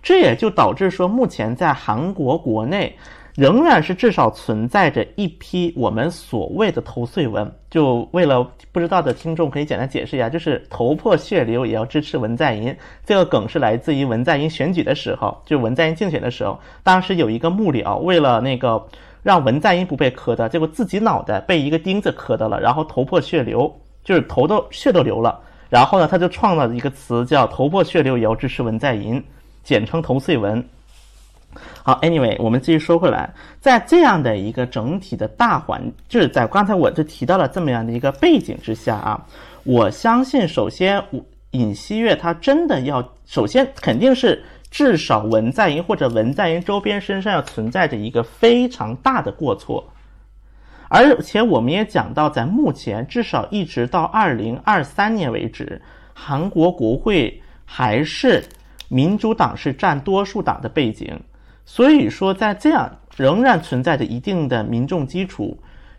S2: 这也就导致说，目前在韩国国内仍然是至少存在着一批我们所谓的头碎文。就为了不知道的听众，可以简单解释一下，就是头破血流也要支持文在寅。这个梗是来自于文在寅选举的时候，就文在寅竞选的时候，当时有一个幕僚为了那个。让文在寅不被磕的，结果自己脑袋被一个钉子磕到了，然后头破血流，就是头都血都流了。然后呢，他就创造了一个词叫“头破血流也要支持文在寅”，简称“头碎文”。好，Anyway，我们继续说回来，在这样的一个整体的大环，就是在刚才我就提到了这么样的一个背景之下啊，我相信，首先，尹锡悦他真的要，首先肯定是。至少文在寅或者文在寅周边身上要存在着一个非常大的过错，而且我们也讲到，在目前至少一直到二零二三年为止，韩国国会还是民主党是占多数党的背景，所以说在这样仍然存在着一定的民众基础。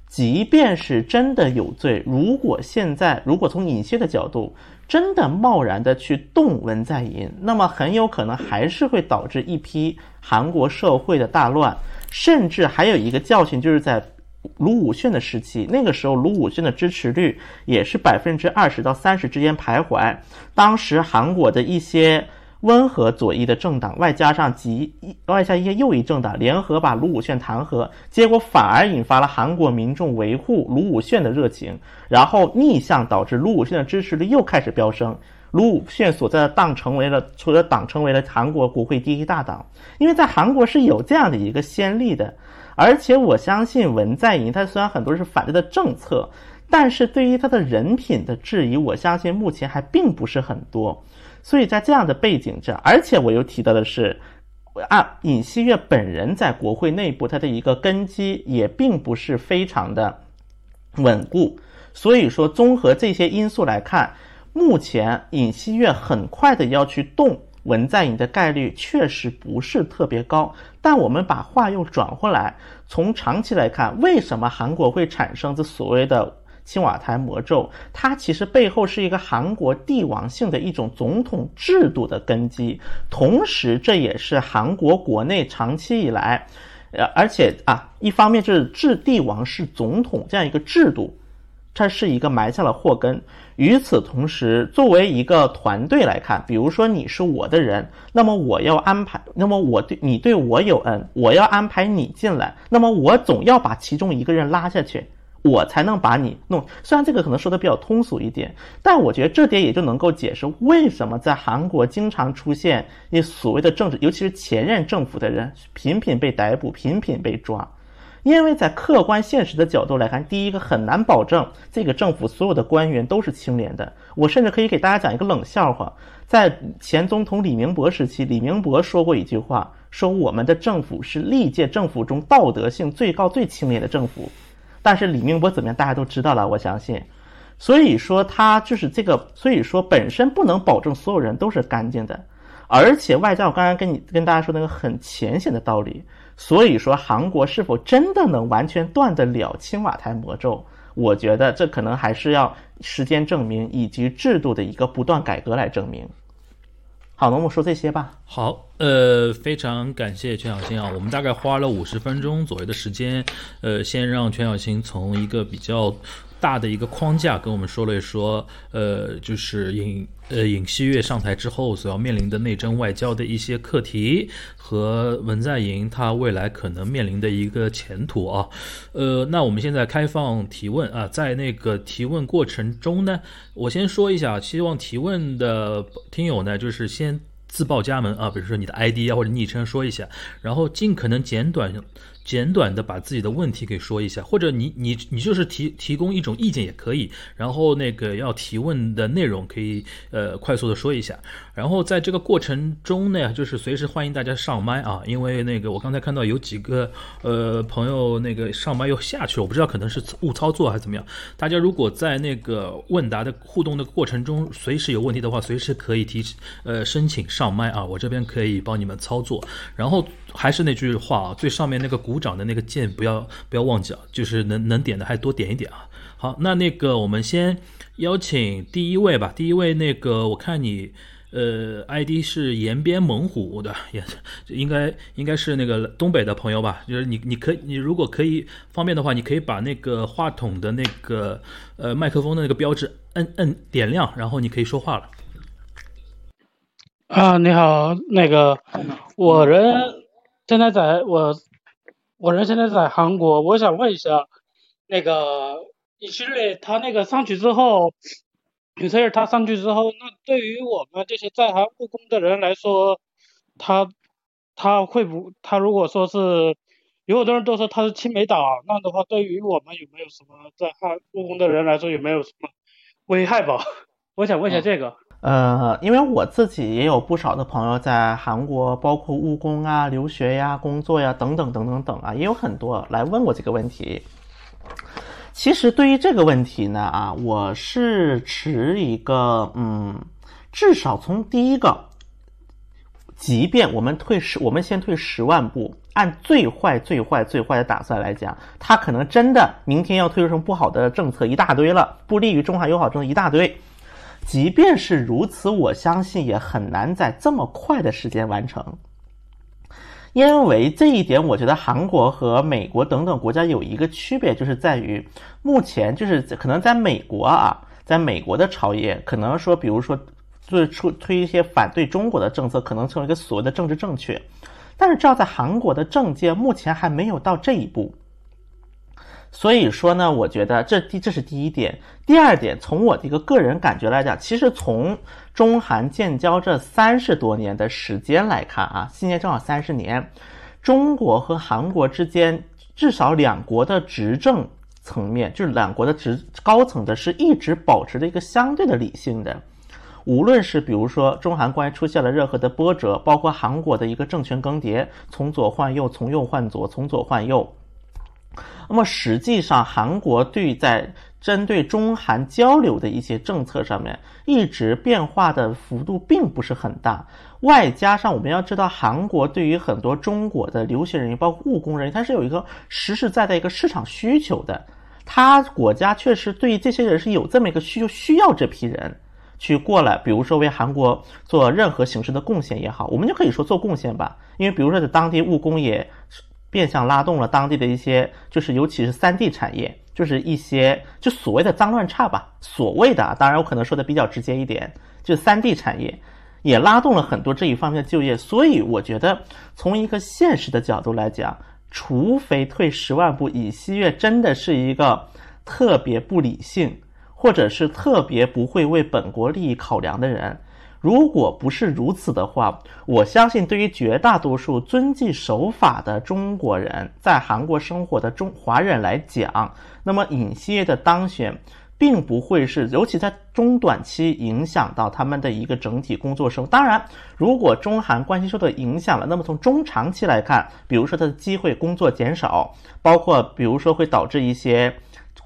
S2: 即便是真的有罪，如果现在如果从隐性的角度真的贸然的去动文在寅，那么很有可能还是会导致一批韩国社会的大乱，甚至还有一个教训，就是在卢武铉的时期，那个时候卢武铉的支持率也是百分之二十到三十之间徘徊，当时韩国的一些。温和左翼的政党，外加上极外加一些右翼政党联合把卢武铉弹劾，结果反而引发了韩国民众维护卢武铉的热情，然后逆向导致卢武铉的支持率又开始飙升，卢武铉所在的党成为了所在党成为了韩国国会第一大党，因为在韩国是有这样的一个先例的，而且我相信文在寅他虽然很多是反对的政策，但是对于他的人品的质疑，我相信目前还并不是很多。所以在这样的背景下，而且我又提到的是，啊，尹锡悦本人在国会内部他的一个根基也并不是非常的稳固。所以说，综合这些因素来看，目前尹锡悦很快的要去动文在寅的概率确实不是特别高。但我们把话又转回来，从长期来看，为什么韩国会产生这所谓的？青瓦台魔咒，它其实背后是一个韩国帝王性的一种总统制度的根基，同时这也是韩国国内长期以来，呃，而且啊，一方面是治帝王是总统这样一个制度，这是一个埋下了祸根。与此同时，作为一个团队来看，比如说你是我的人，那么我要安排，那么我对你对我有恩，我要安排你进来，那么我总要把其中一个人拉下去。我才能把你弄。虽然这个可能说的比较通俗一点，但我觉得这点也就能够解释为什么在韩国经常出现一所谓的政治，尤其是前任政府的人频频被逮捕、频频被抓。因为在客观现实的角度来看，第一个很难保证这个政府所有的官员都是清廉的。我甚至可以给大家讲一个冷笑话：在前总统李明博时期，李明博说过一句话，说我们的政府是历届政府中道德性最高、最清廉的政府。但是李明博怎么样，大家都知道了，我相信。所以说他就是这个，所以说本身不能保证所有人都是干净的，而且外加我刚才跟你跟大家说那个很浅显的道理。所以说韩国是否真的能完全断得了青瓦台魔咒？我觉得这可能还是要时间证明，以及制度的一个不断改革来证明。好，那我说这些吧。
S1: 好，呃，非常感谢全小新啊，我们大概花了五十分钟左右的时间，呃，先让全小新从一个比较。大的一个框架跟我们说了一说，呃，就是尹呃尹锡悦上台之后所要面临的内政外交的一些课题和文在寅他未来可能面临的一个前途啊，呃，那我们现在开放提问啊，在那个提问过程中呢，我先说一下，希望提问的听友呢，就是先自报家门啊，比如说你的 ID 啊或者昵称说一下，然后尽可能简短。简短的把自己的问题给说一下，或者你你你就是提提供一种意见也可以，然后那个要提问的内容可以呃快速的说一下，然后在这个过程中呢，就是随时欢迎大家上麦啊，因为那个我刚才看到有几个呃朋友那个上麦又下去了，我不知道可能是误操作还是怎么样。大家如果在那个问答的互动的过程中随时有问题的话，随时可以提呃申请上麦啊，我这边可以帮你们操作，然后。还是那句话啊，最上面那个鼓掌的那个键不要不要忘记啊，就是能能点的还多点一点啊。好，那那个我们先邀请第一位吧。第一位那个我看你呃 ID 是延边猛虎的，也应该应该是那个东北的朋友吧？就是你你可以你如果可以方便的话，你可以把那个话筒的那个呃麦克风的那个标志摁摁点亮，然后你可以说话了。
S3: 啊，你好，那个我人。现在在我，我人现在在韩国，我想问一下，那个以色列他那个上去之后，以色列他上去之后，那对于我们这些在韩务工的人来说，他他会不他如果说是有很多人都说他是青梅党，那的话对于我们有没有什么在韩务工的人来说有没有什么危害吧？我想问一下这个。
S2: 呃，因为我自己也有不少的朋友在韩国，包括务工啊、留学呀、工作呀等等等等等啊，也有很多来问过这个问题。其实对于这个问题呢，啊，我是持一个，嗯，至少从第一个，即便我们退十，我们先退十万步，按最坏、最坏、最坏的打算来讲，他可能真的明天要推出什么不好的政策一大堆了，不利于中韩友好政策一大堆。即便是如此，我相信也很难在这么快的时间完成，因为这一点，我觉得韩国和美国等等国家有一个区别，就是在于目前就是可能在美国啊，在美国的朝野可能说，比如说做出推一些反对中国的政策，可能成为一个所谓的政治正确，但是，至少在韩国的政界目前还没有到这一步。所以说呢，我觉得这第这是第一点。第二点，从我的一个个人感觉来讲，其实从中韩建交这三十多年的时间来看啊，今年正好三十年，中国和韩国之间至少两国的执政层面，就是两国的执高层的是一直保持着一个相对的理性的。无论是比如说中韩关系出现了任何的波折，包括韩国的一个政权更迭，从左换右，从右换左，从左换右。那么实际上，韩国对在针对中韩交流的一些政策上面，一直变化的幅度并不是很大。外加上我们要知道，韩国对于很多中国的留学人员，包括务工人员，它是有一个实实在在一个市场需求的。他国家确实对于这些人是有这么一个需求，需要这批人去过来，比如说为韩国做任何形式的贡献也好，我们就可以说做贡献吧。因为比如说在当地务工也变相拉动了当地的一些，就是尤其是三 D 产业，就是一些就所谓的脏乱差吧，所谓的，当然我可能说的比较直接一点，就三 D 产业。也拉动了很多这一方面的就业，所以我觉得从一个现实的角度来讲，除非退十万步，尹锡悦真的是一个特别不理性，或者是特别不会为本国利益考量的人。如果不是如此的话，我相信对于绝大多数遵纪守法的中国人，在韩国生活的中华人来讲，那么尹锡悦的当选。并不会是，尤其在中短期影响到他们的一个整体工作生活。当然，如果中韩关系受到影响了，那么从中长期来看，比如说他的机会工作减少，包括比如说会导致一些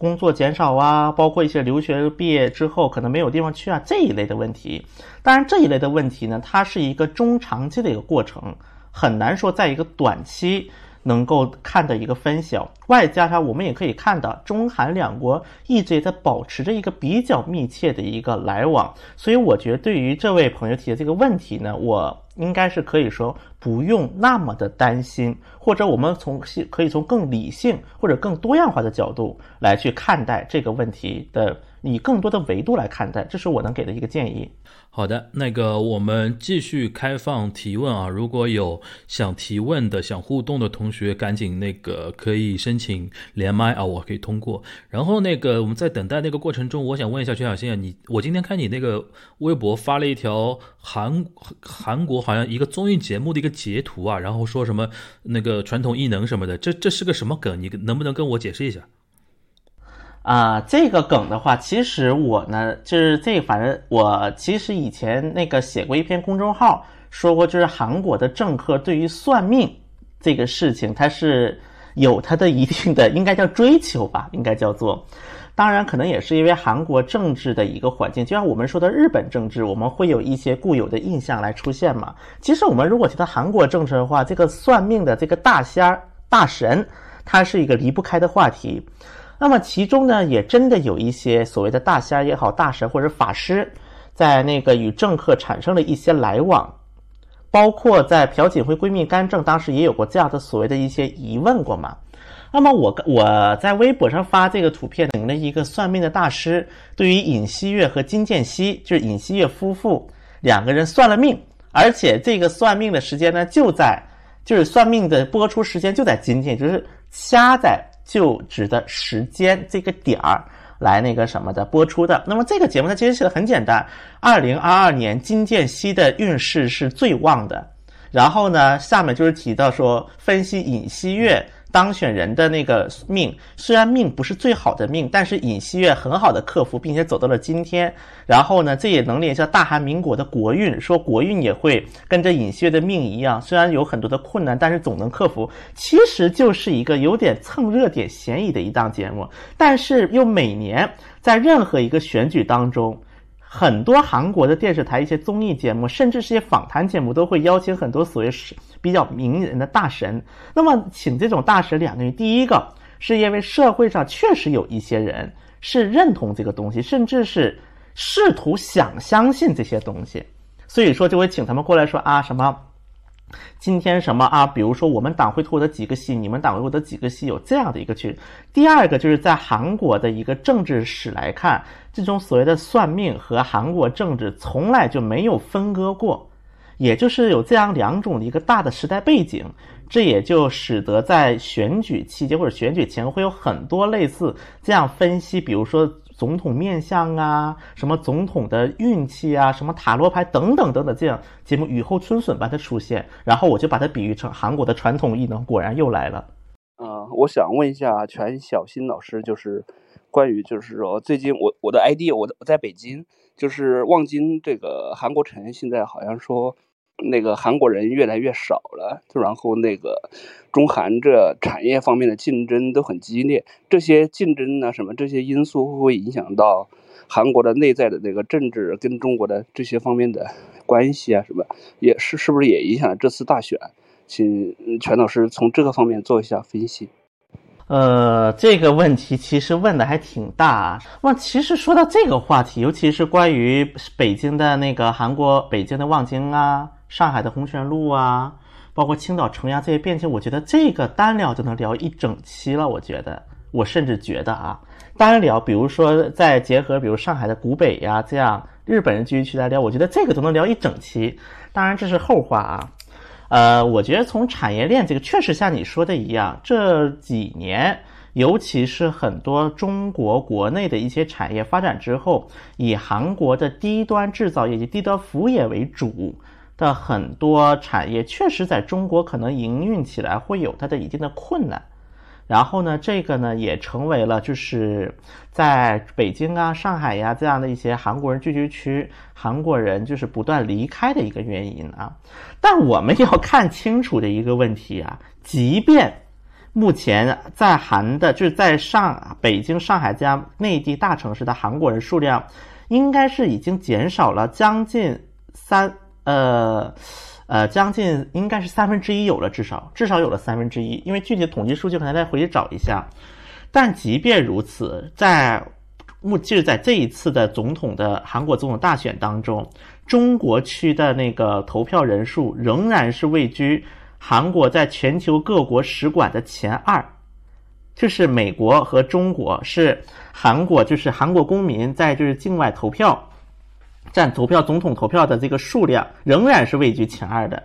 S2: 工作减少啊，包括一些留学毕业之后可能没有地方去啊这一类的问题。当然，这一类的问题呢，它是一个中长期的一个过程，很难说在一个短期。能够看的一个分晓，外加上我们也可以看到，中韩两国一直也在保持着一个比较密切的一个来往，所以我觉得对于这位朋友提的这个问题呢，我应该是可以说不用那么的担心，或者我们从可以从更理性或者更多样化的角度来去看待这个问题的，以更多的维度来看待，这是我能给的一个建议。
S1: 好的，那个我们继续开放提问啊！如果有想提问的、想互动的同学，赶紧那个可以申请连麦啊，我可以通过。然后那个我们在等待那个过程中，我想问一下全小新啊，你我今天看你那个微博发了一条韩韩国好像一个综艺节目的一个截图啊，然后说什么那个传统异能什么的，这这是个什么梗？你能不能跟我解释一下？
S2: 啊，这个梗的话，其实我呢，就是这，反正我其实以前那个写过一篇公众号，说过，就是韩国的政客对于算命这个事情，他是有他的一定的，应该叫追求吧，应该叫做。当然，可能也是因为韩国政治的一个环境，就像我们说的日本政治，我们会有一些固有的印象来出现嘛。其实我们如果提到韩国政治的话，这个算命的这个大仙儿、大神，他是一个离不开的话题。那么其中呢，也真的有一些所谓的大仙也好，大神或者法师，在那个与政客产生了一些来往，包括在朴槿惠闺蜜干政当时也有过这样的所谓的一些疑问过嘛。那么我我在微博上发这个图片，请了一个算命的大师，对于尹锡悦和金建熙，就是尹锡悦夫妇两个人算了命，而且这个算命的时间呢，就在就是算命的播出时间就在今天，就是掐在。就职的时间这个点儿来那个什么的播出的。那么这个节目它其实写的很简单，二零二二年金建熙的运势是最旺的。然后呢，下面就是提到说分析尹锡悦。当选人的那个命，虽然命不是最好的命，但是尹锡悦很好的克服，并且走到了今天。然后呢，这也能联系到大韩民国的国运，说国运也会跟着尹锡悦的命一样，虽然有很多的困难，但是总能克服。其实就是一个有点蹭热点嫌疑的一档节目，但是又每年在任何一个选举当中。很多韩国的电视台一些综艺节目，甚至是一些访谈节目，都会邀请很多所谓是比较名人的大神。那么，请这种大神两个人，第一个是因为社会上确实有一些人是认同这个东西，甚至是试图想相信这些东西，所以说就会请他们过来说啊什么。今天什么啊？比如说我们党会获得几个系，你们党会获得几个系，有这样的一个区。第二个就是在韩国的一个政治史来看，这种所谓的算命和韩国政治从来就没有分割过，也就是有这样两种的一个大的时代背景，这也就使得在选举期间或者选举前会有很多类似这样分析，比如说。总统面相啊，什么总统的运气啊，什么塔罗牌等等等等，这样节目雨后春笋般的出现，然后我就把它比喻成韩国的传统艺能，果然又来了。
S4: 嗯，我想问一下全小新老师，就是关于就是说最近我我的 ID 我我在北京，就是望京这个韩国城现在好像说那个韩国人越来越少了，然后那个中韩这产业方面的竞争都很激烈，这些竞争呢，什么这些因素会不会影响到韩国的内在的那个政治跟中国的这些方面的关系啊？什么也是是不是也影响了这次大选？请全老师从这个方面做一下分析。
S2: 呃，这个问题其实问的还挺大啊。那其实说到这个话题，尤其是关于北京的那个韩国北京的望京啊。上海的红泉路啊，包括青岛城呀这些变迁，我觉得这个单聊就能聊一整期了。我觉得，我甚至觉得啊，单聊，比如说再结合，比如上海的古北呀，这样日本人聚居区来聊，我觉得这个都能聊一整期。当然这是后话啊。呃，我觉得从产业链这个，确实像你说的一样，这几年，尤其是很多中国国内的一些产业发展之后，以韩国的低端制造业及低端服务业为主。的很多产业确实在中国可能营运起来会有它的一定的困难，然后呢，这个呢也成为了就是在北京啊、上海呀这样的一些韩国人聚居区，韩国人就是不断离开的一个原因啊。但我们要看清楚的一个问题啊，即便目前在韩的，就是在上北京、上海这样内地大城市的韩国人数量，应该是已经减少了将近三。呃，呃，将近应该是三分之一有了，至少至少有了三分之一，因为具体的统计数据可能再回去找一下。但即便如此，在目就是在这一次的总统的韩国总统大选当中，中国区的那个投票人数仍然是位居韩国在全球各国使馆的前二，就是美国和中国是韩国就是韩国公民在就是境外投票。占投票总统投票的这个数量仍然是位居前二的，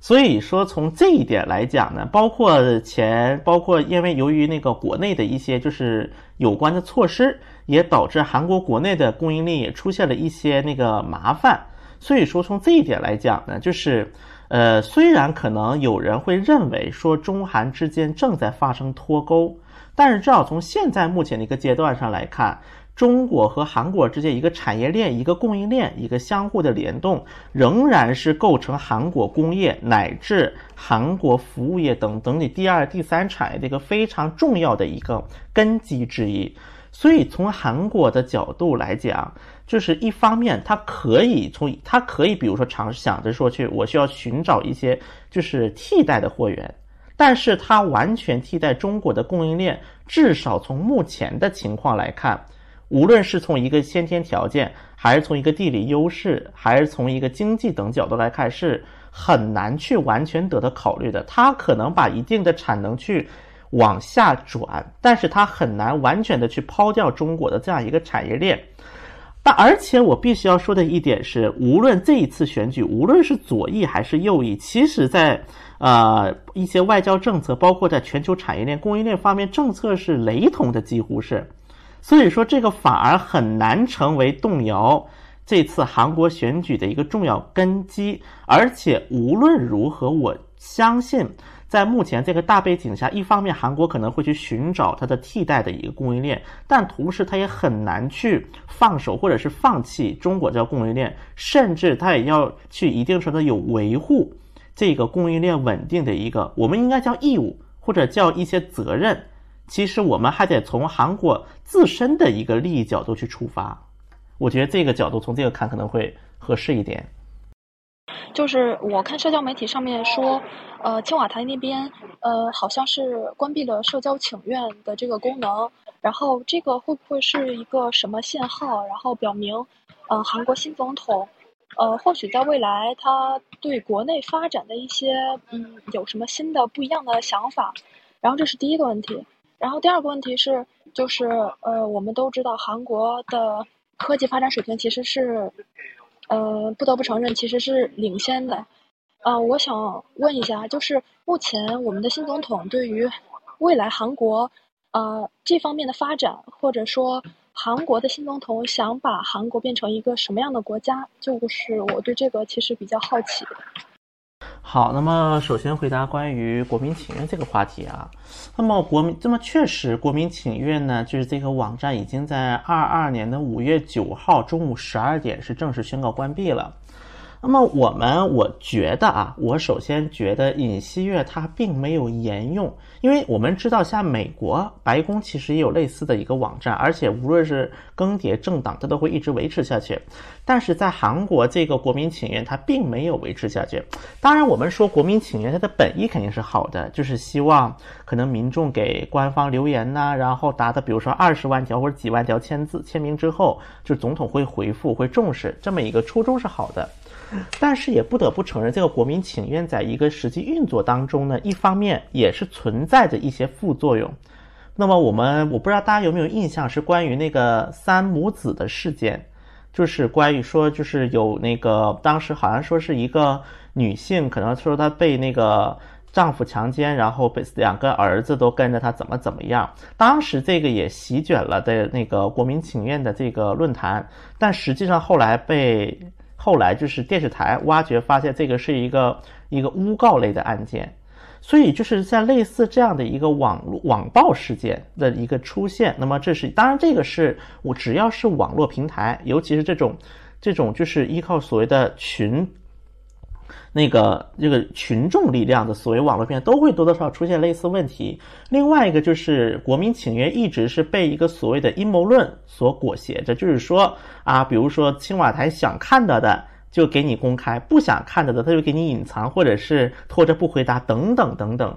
S2: 所以说从这一点来讲呢，包括前包括因为由于那个国内的一些就是有关的措施，也导致韩国国内的供应链也出现了一些那个麻烦，所以说从这一点来讲呢，就是呃虽然可能有人会认为说中韩之间正在发生脱钩，但是至少从现在目前的一个阶段上来看。中国和韩国之间一个产业链、一个供应链、一个相互的联动，仍然是构成韩国工业乃至韩国服务业等等你第二、第三产业的一个非常重要的一个根基之一。所以，从韩国的角度来讲，就是一方面，它可以从它可以，比如说尝试想着说去，我需要寻找一些就是替代的货源，但是它完全替代中国的供应链，至少从目前的情况来看。无论是从一个先天条件，还是从一个地理优势，还是从一个经济等角度来看，是很难去完全得到考虑的。它可能把一定的产能去往下转，但是它很难完全的去抛掉中国的这样一个产业链。但而且我必须要说的一点是，无论这一次选举，无论是左翼还是右翼，其实在呃一些外交政策，包括在全球产业链、供应链方面，政策是雷同的，几乎是。所以说，这个反而很难成为动摇这次韩国选举的一个重要根基。而且无论如何，我相信在目前这个大背景下，一方面韩国可能会去寻找它的替代的一个供应链，但同时它也很难去放手或者是放弃中国这供应链，甚至它也要去一定程度有维护这个供应链稳定的一个，我们应该叫义务或者叫一些责任。其实我们还得从韩国自身的一个利益角度去出发，我觉得这个角度从这个看可能会合适一点。
S5: 就是我看社交媒体上面说，呃，青瓦台那边呃好像是关闭了社交请愿的这个功能，然后这个会不会是一个什么信号？然后表明，呃，韩国新总统，呃，或许在未来他对国内发展的一些嗯有什么新的不一样的想法？然后这是第一个问题。然后第二个问题是，就是呃，我们都知道韩国的科技发展水平其实是，呃，不得不承认其实是领先的。呃，我想问一下，就是目前我们的新总统对于未来韩国呃这方面的发展，或者说韩国的新总统想把韩国变成一个什么样的国家，就是我对这个其实比较好奇。
S2: 好，那么首先回答关于国民请愿这个话题啊，那么国民，那么确实国民请愿呢，就是这个网站已经在二二年的五月九号中午十二点是正式宣告关闭了。那么我们我觉得啊，我首先觉得尹锡悦他并没有沿用，因为我们知道像美国白宫其实也有类似的一个网站，而且无论是更迭政党，它都会一直维持下去。但是在韩国这个国民请愿，它并没有维持下去。当然，我们说国民请愿，它的本意肯定是好的，就是希望可能民众给官方留言呐，然后达到比如说二十万条或者几万条签字签名之后，就总统会回复会重视，这么一个初衷是好的。但是也不得不承认，这个国民请愿在一个实际运作当中呢，一方面也是存在着一些副作用。那么我们我不知道大家有没有印象，是关于那个三母子的事件，就是关于说就是有那个当时好像说是一个女性，可能说她被那个丈夫强奸，然后被两个儿子都跟着她怎么怎么样。当时这个也席卷了的那个国民请愿的这个论坛，但实际上后来被。后来就是电视台挖掘发现，这个是一个一个诬告类的案件，所以就是在类似这样的一个网络网暴事件的一个出现。那么这是当然，这个是我只要是网络平台，尤其是这种这种就是依靠所谓的群。那个这个群众力量的所谓网络片都会多多少少出现类似问题。另外一个就是国民请愿一直是被一个所谓的阴谋论所裹挟着，就是说啊，比如说青瓦台想看到的就给你公开，不想看到的他就给你隐藏，或者是拖着不回答等等等等。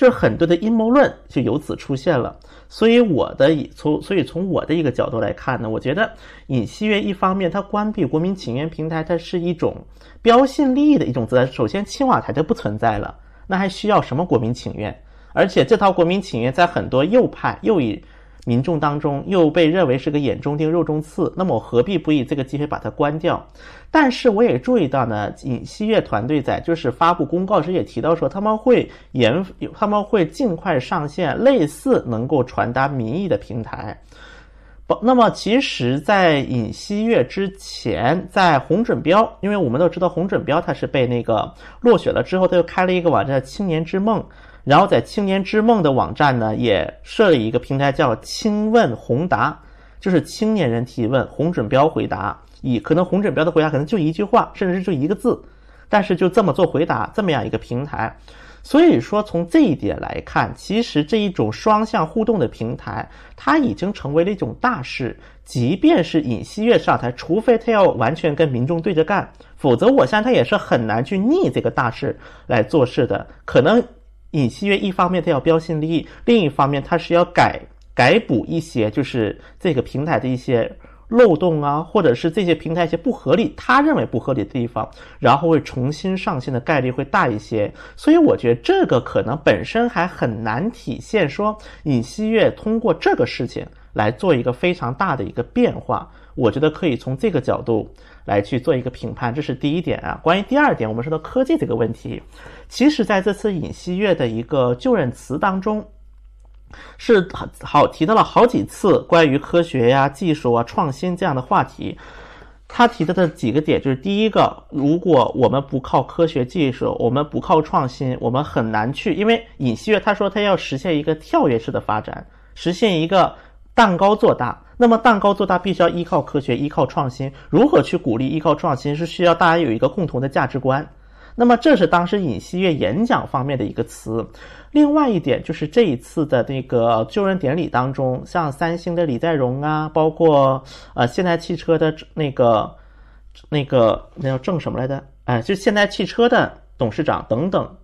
S2: 就很多的阴谋论就由此出现了，所以我的以从所以从我的一个角度来看呢，我觉得尹锡悦一方面他关闭国民请愿平台，它是一种标新立异的一种姿态。首先，青瓦台它不存在了，那还需要什么国民请愿？而且这套国民请愿在很多右派右翼。民众当中又被认为是个眼中钉、肉中刺，那么我何必不以这个机会把它关掉？但是我也注意到呢，尹锡悦团队在就是发布公告时也提到说，他们会研，他们会尽快上线类似能够传达民意的平台。不，那么其实，在尹锡悦之前，在洪准标，因为我们都知道洪准标他是被那个落选了之后，他又开了一个网站“青年之梦”。然后在青年之梦的网站呢，也设了一个平台叫“青问宏答”，就是青年人提问，洪准标回答。以可能洪准标的回答可能就一句话，甚至是就一个字，但是就这么做回答，这么样一个平台。所以说，从这一点来看，其实这一种双向互动的平台，它已经成为了一种大事。即便是尹锡悦上台，除非他要完全跟民众对着干，否则我相信他也是很难去逆这个大势来做事的。可能。尹锡悦一方面他要标新立异，另一方面他是要改改补一些，就是这个平台的一些漏洞啊，或者是这些平台一些不合理，他认为不合理的地方，然后会重新上线的概率会大一些。所以我觉得这个可能本身还很难体现说尹锡悦通过这个事情来做一个非常大的一个变化。我觉得可以从这个角度来去做一个评判，这是第一点啊。关于第二点，我们说到科技这个问题。其实，在这次尹锡悦的一个就任词当中，是好提到了好几次关于科学呀、技术啊、创新这样的话题。他提到的几个点就是：第一个，如果我们不靠科学技术，我们不靠创新，我们很难去。因为尹锡悦他说他要实现一个跳跃式的发展，实现一个蛋糕做大。那么蛋糕做大，必须要依靠科学，依靠创新。如何去鼓励依靠创新，是需要大家有一个共同的价值观。那么这是当时尹锡悦演讲方面的一个词，另外一点就是这一次的那个就任典礼当中，像三星的李在镕啊，包括呃现代汽车的那个那个那叫郑什么来着？哎，就现代汽车的董事长等等，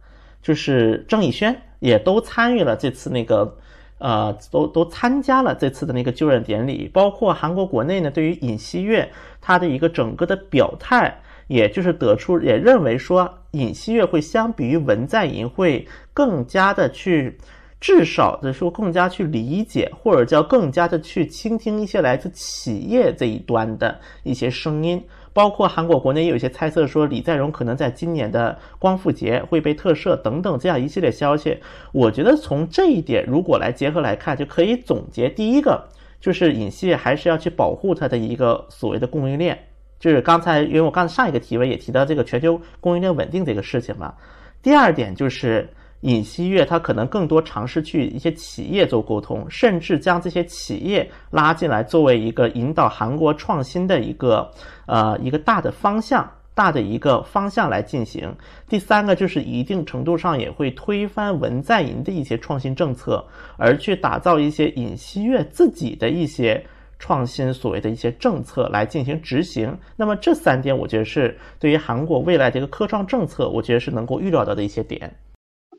S2: 就是郑以轩也都参与了这次那个呃都都参加了这次的那个就任典礼，包括韩国国内呢对于尹锡悦他的一个整个的表态。也就是得出，也认为说，尹锡悦会相比于文在寅会更加的去，至少的说更加去理解，或者叫更加的去倾听一些来自企业这一端的一些声音。包括韩国国内也有一些猜测说，李在镕可能在今年的光复节会被特赦等等这样一系列消息。我觉得从这一点如果来结合来看，就可以总结：第一个就是尹锡悦还是要去保护他的一个所谓的供应链。就是刚才，因为我刚才上一个提问也提到这个全球供应链稳定这个事情嘛。第二点就是尹锡悦他可能更多尝试去一些企业做沟通，甚至将这些企业拉进来，作为一个引导韩国创新的一个呃一个大的方向。大的一个方向来进行。第三个就是一定程度上也会推翻文在寅的一些创新政策，而去打造一些尹锡悦自己的一些创新所谓的一些政策来进行执行。那么这三点，我觉得是对于韩国未来的一个科创政策，我觉得是能够预料到的一些点。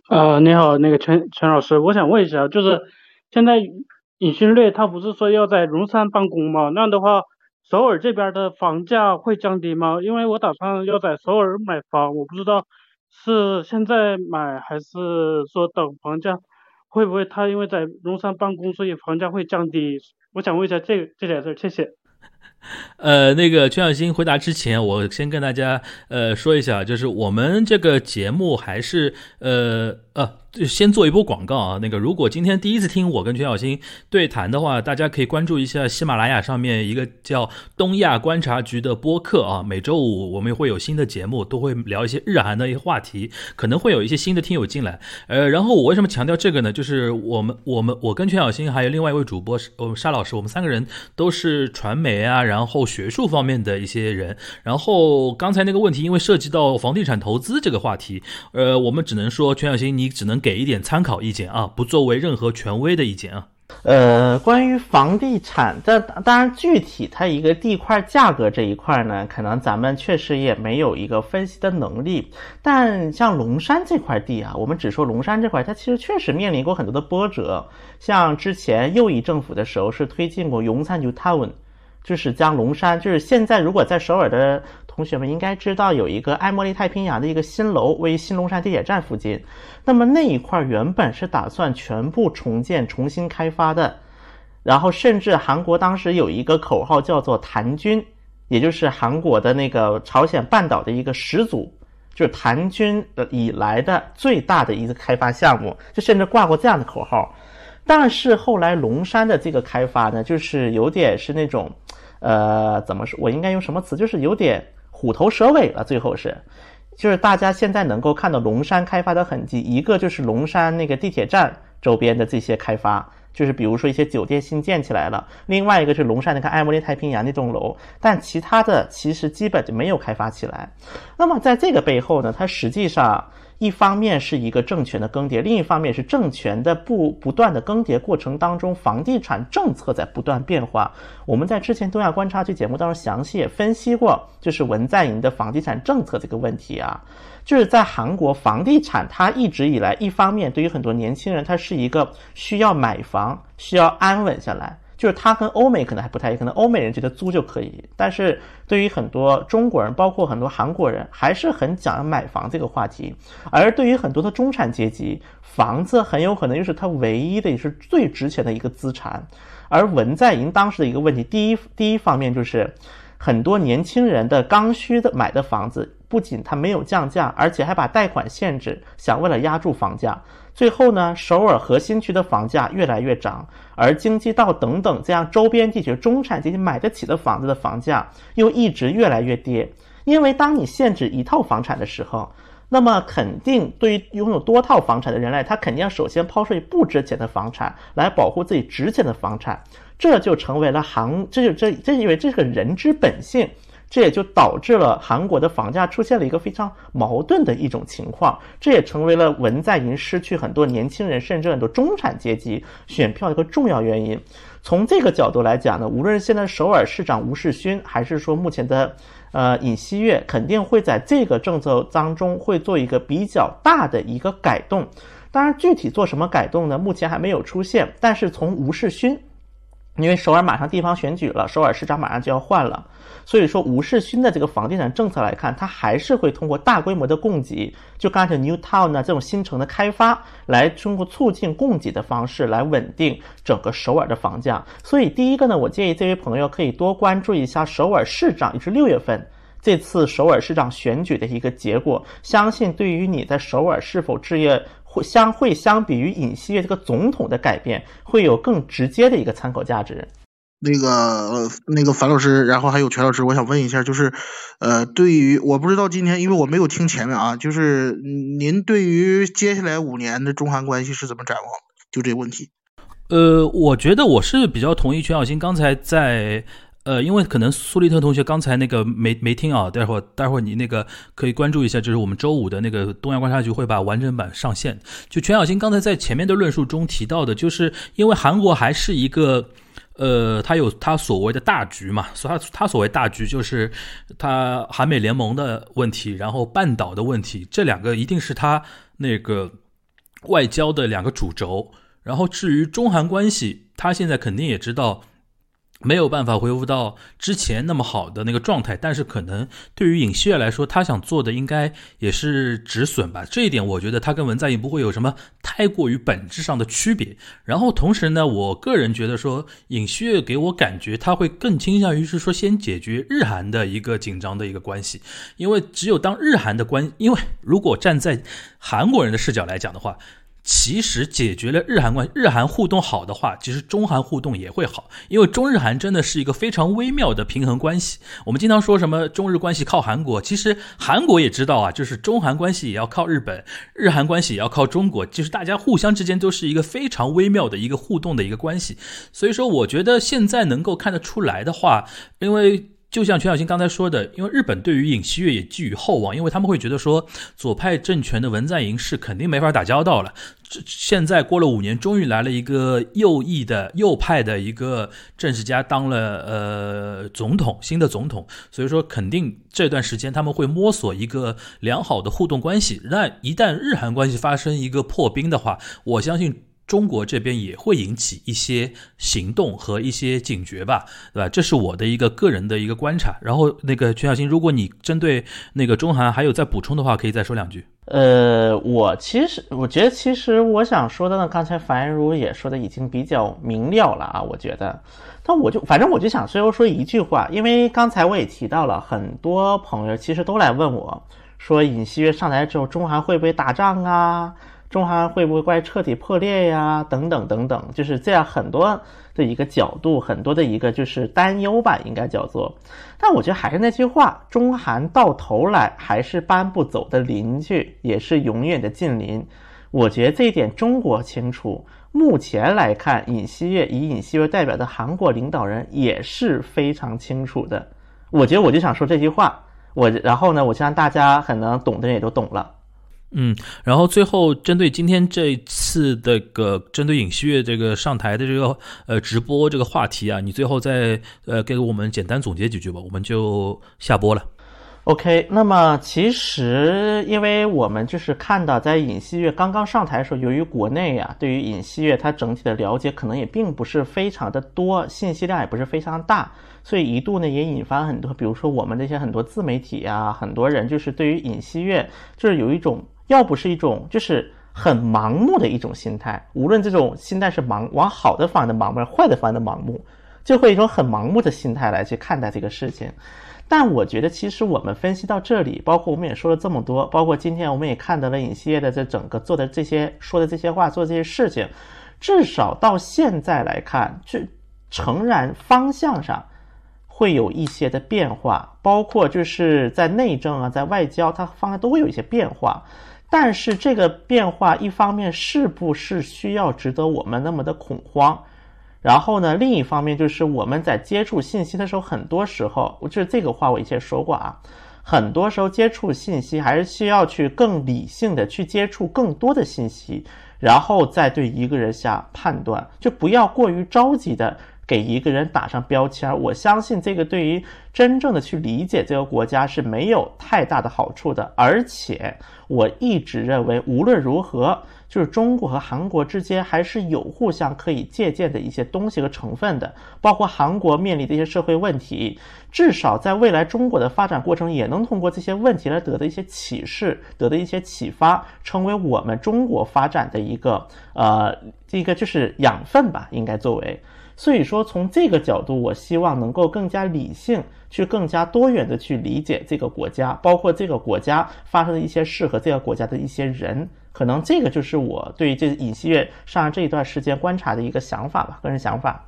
S3: 呃，你好，那个陈陈老师，我想问一下，就是现在尹锡悦他不是说要在龙山办公吗？那样的话。首尔这边的房价会降低吗？因为我打算要在首尔买房，我不知道是现在买还是说等房价会不会他因为在龙山办公，所以房价会降低。我想问一下这这点事，谢谢。
S1: 呃，那个全小新回答之前，我先跟大家呃说一下，就是我们这个节目还是呃呃。先做一波广告啊！那个，如果今天第一次听我跟全小新对谈的话，大家可以关注一下喜马拉雅上面一个叫东亚观察局的播客啊。每周五我们会有新的节目，都会聊一些日韩的一些话题，可能会有一些新的听友进来。呃，然后我为什么强调这个呢？就是我们我们我跟全小新还有另外一位主播呃沙老师，我们三个人都是传媒啊，然后学术方面的一些人。然后刚才那个问题，因为涉及到房地产投资这个话题，呃，我们只能说全小新你只能。给一点参考意见啊，不作为任何权威的意见啊。
S2: 呃，关于房地产，这当然具体它一个地块价格这一块呢，可能咱们确实也没有一个分析的能力。但像龙山这块地啊，我们只说龙山这块，它其实确实面临过很多的波折。像之前右翼政府的时候是推进过永山 New Town，就是将龙山，就是现在如果在首尔的。同学们应该知道，有一个爱茉莉太平洋的一个新楼，位于新龙山地铁站附近。那么那一块原本是打算全部重建、重新开发的。然后甚至韩国当时有一个口号叫做“谭军”，也就是韩国的那个朝鲜半岛的一个始祖，就是谭军以来的最大的一个开发项目，就甚至挂过这样的口号。但是后来龙山的这个开发呢，就是有点是那种，呃，怎么说？我应该用什么词？就是有点。虎头蛇尾了，最后是，就是大家现在能够看到龙山开发的痕迹，一个就是龙山那个地铁站周边的这些开发，就是比如说一些酒店新建起来了，另外一个是龙山那个爱茉莉太平洋那栋楼，但其他的其实基本就没有开发起来。那么在这个背后呢，它实际上。一方面是一个政权的更迭，另一方面是政权的不不断的更迭过程当中，房地产政策在不断变化。我们在之前东亚观察局节目当中详细也分析过，就是文在寅的房地产政策这个问题啊，就是在韩国房地产，它一直以来，一方面对于很多年轻人，它是一个需要买房，需要安稳下来。就是他跟欧美可能还不太一样，可能欧美人觉得租就可以，但是对于很多中国人，包括很多韩国人，还是很讲买房这个话题。而对于很多的中产阶级，房子很有可能又是他唯一的也是最值钱的一个资产。而文在寅当时的一个问题，第一第一方面就是很多年轻人的刚需的买的房子，不仅它没有降价，而且还把贷款限制，想为了压住房价。最后呢，首尔核心区的房价越来越涨，而京畿道等等这样周边地区中产阶级买得起的房子的房价又一直越来越跌。因为当你限制一套房产的时候，那么肯定对于拥有多套房产的人来，他肯定要首先抛售不值钱的房产来保护自己值钱的房产，这就成为了行，这就这这因为这是个人之本性。这也就导致了韩国的房价出现了一个非常矛盾的一种情况，这也成为了文在寅失去很多年轻人甚至很多中产阶级选票的一个重要原因。从这个角度来讲呢，无论是现在首尔市长吴世勋，还是说目前的呃尹锡悦，肯定会在这个政策当中会做一个比较大的一个改动。当然，具体做什么改动呢？目前还没有出现。但是从吴世勋，因为首尔马上地方选举了，首尔市长马上就要换了。所以说，吴世勋的这个房地产政策来看，他还是会通过大规模的供给，就刚才 New Town 呢这种新城的开发，来通过促进供给的方式来稳定整个首尔的房价。所以，第一个呢，我建议这位朋友可以多关注一下首尔市长，也是六月份这次首尔市长选举的一个结果。相信对于你在首尔是否置业，会相会相比于尹锡悦这个总统的改变，会有更直接的一个参考价值。
S6: 那个那个樊老师，然后还有全老师，我想问一下，就是，呃，对于我不知道今天，因为我没有听前面啊，就是您对于接下来五年的中韩关系是怎么展望？就这个问题。
S1: 呃，我觉得我是比较同意全小新刚才在。呃，因为可能苏利特同学刚才那个没没听啊，待会儿待会儿你那个可以关注一下，就是我们周五的那个东亚观察局会把完整版上线。就全小新刚才在前面的论述中提到的，就是因为韩国还是一个，呃，他有他所谓的大局嘛，所他他所谓大局就是他韩美联盟的问题，然后半岛的问题，这两个一定是他那个外交的两个主轴。然后至于中韩关系，他现在肯定也知道。没有办法恢复到之前那么好的那个状态，但是可能对于尹锡悦来说，他想做的应该也是止损吧。这一点我觉得他跟文在寅不会有什么太过于本质上的区别。然后同时呢，我个人觉得说，尹锡悦给我感觉他会更倾向于是说先解决日韩的一个紧张的一个关系，因为只有当日韩的关，因为如果站在韩国人的视角来讲的话。其实解决了日韩关系日韩互动好的话，其实中韩互动也会好，因为中日韩真的是一个非常微妙的平衡关系。我们经常说什么中日关系靠韩国，其实韩国也知道啊，就是中韩关系也要靠日本，日韩关系也要靠中国，就是大家互相之间都是一个非常微妙的一个互动的一个关系。所以说，我觉得现在能够看得出来的话，因为。就像全小新刚才说的，因为日本对于尹锡悦也寄予厚望，因为他们会觉得说左派政权的文在寅是肯定没法打交道了。这现在过了五年，终于来了一个右翼的右派的一个政治家当了呃总统，新的总统，所以说肯定这段时间他们会摸索一个良好的互动关系。那一旦日韩关系发生一个破冰的话，我相信。中国这边也会引起一些行动和一些警觉吧，对吧？这是我的一个个人的一个观察。然后那个全小新，如果你针对那个中韩还有再补充的话，可以再说两句。
S2: 呃，我其实我觉得，其实我想说的呢，刚才樊如也说的已经比较明了了啊，我觉得。但我就反正我就想最后说一句话，因为刚才我也提到了很多朋友其实都来问我说，尹锡悦上台之后，中韩会不会打仗啊？中韩会不会快彻底破裂呀？等等等等，就是这样很多的一个角度，很多的一个就是担忧吧，应该叫做。但我觉得还是那句话，中韩到头来还是搬不走的邻居，也是永远的近邻。我觉得这一点中国清楚。目前来看，尹锡悦以尹锡悦代表的韩国领导人也是非常清楚的。我觉得我就想说这句话，我然后呢，我相信大家可能懂的人也都懂了。
S1: 嗯，然后最后针对今天这次这个针对尹锡悦这个上台的这个呃直播这个话题啊，你最后再呃给我们简单总结几句吧，我们就下播了。
S2: OK，那么其实因为我们就是看到在尹锡悦刚刚上台的时候，由于国内啊对于尹锡悦他整体的了解可能也并不是非常的多，信息量也不是非常大，所以一度呢也引发很多，比如说我们那些很多自媒体呀，很多人就是对于尹锡悦就是有一种。要不是一种就是很盲目的一种心态，无论这种心态是盲往好的方向的盲目，坏的方向的盲目，就会一种很盲目的心态来去看待这个事情。但我觉得，其实我们分析到这里，包括我们也说了这么多，包括今天我们也看到了尹锡悦的这整个做的这些说的这些话，做这些事情，至少到现在来看，这诚然方向上会有一些的变化，包括就是在内政啊，在外交，它方向都会有一些变化。但是这个变化，一方面是不是需要值得我们那么的恐慌？然后呢，另一方面就是我们在接触信息的时候，很多时候，就是这个话我以前说过啊，很多时候接触信息还是需要去更理性的去接触更多的信息，然后再对一个人下判断，就不要过于着急的。给一个人打上标签，我相信这个对于真正的去理解这个国家是没有太大的好处的。而且我一直认为，无论如何，就是中国和韩国之间还是有互相可以借鉴的一些东西和成分的。包括韩国面临的一些社会问题，至少在未来中国的发展过程也能通过这些问题来得的一些启示，得的一些启发，成为我们中国发展的一个呃一个就是养分吧，应该作为。所以说，从这个角度，我希望能够更加理性，去更加多元的去理解这个国家，包括这个国家发生的一些事和这个国家的一些人。可能这个就是我对这尹锡悦上这一段时间观察的一个想法吧，个人想法。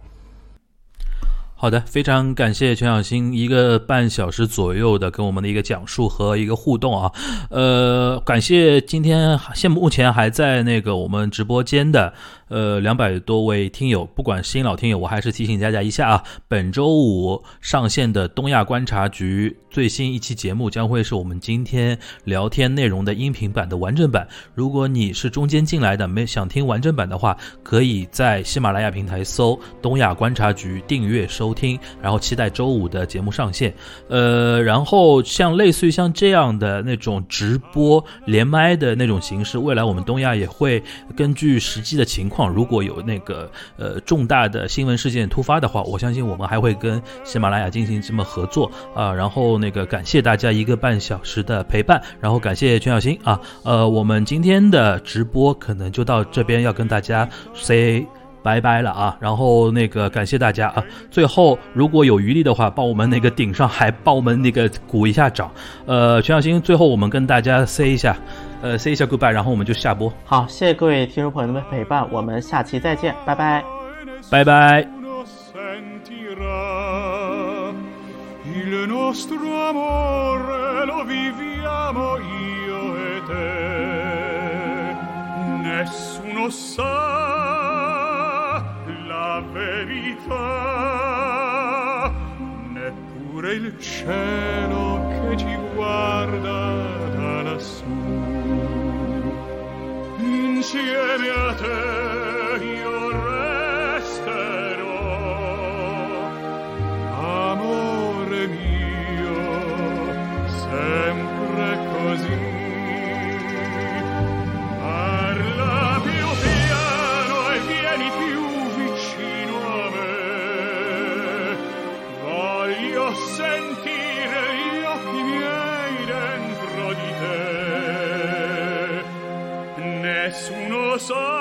S1: 好的，非常感谢全小新一个半小时左右的跟我们的一个讲述和一个互动啊，呃，感谢今天现目前还在那个我们直播间的呃两百多位听友，不管新老听友，我还是提醒大家一下啊，本周五上线的东亚观察局最新一期节目将会是我们今天聊天内容的音频版的完整版。如果你是中间进来的，没想听完整版的话，可以在喜马拉雅平台搜“东亚观察局”订阅收听，然后期待周五的节目上线。呃，然后像类似于像这样的那种直播连麦的那种形式，未来我们东亚也会根据实际的情况，如果有那个呃重大的新闻事件突发的话，我相信我们还会跟喜马拉雅进行这么合作啊。然后那个感谢大家一个半小时的陪伴，然后感谢全小新啊。呃，我们今天的直播可能就到这边，要跟大家 say 拜拜了啊。然后那个感谢大家啊。最后如果有余力的话，帮我们那个顶上还帮我们那个鼓一下掌。呃，全小新，最后我们跟大家 say 一下，呃，say 一下 goodbye，然后我们就下播。
S2: 好，谢谢各位听众朋友们的陪伴，我们下期再见，拜拜。
S1: 拜拜。
S7: Verità. Neppure il cielo che ci guarda da lassù. Insieme a te io resterò. Amore mio sempre così sentire gli occhi miei dentro di te. Nessuno sa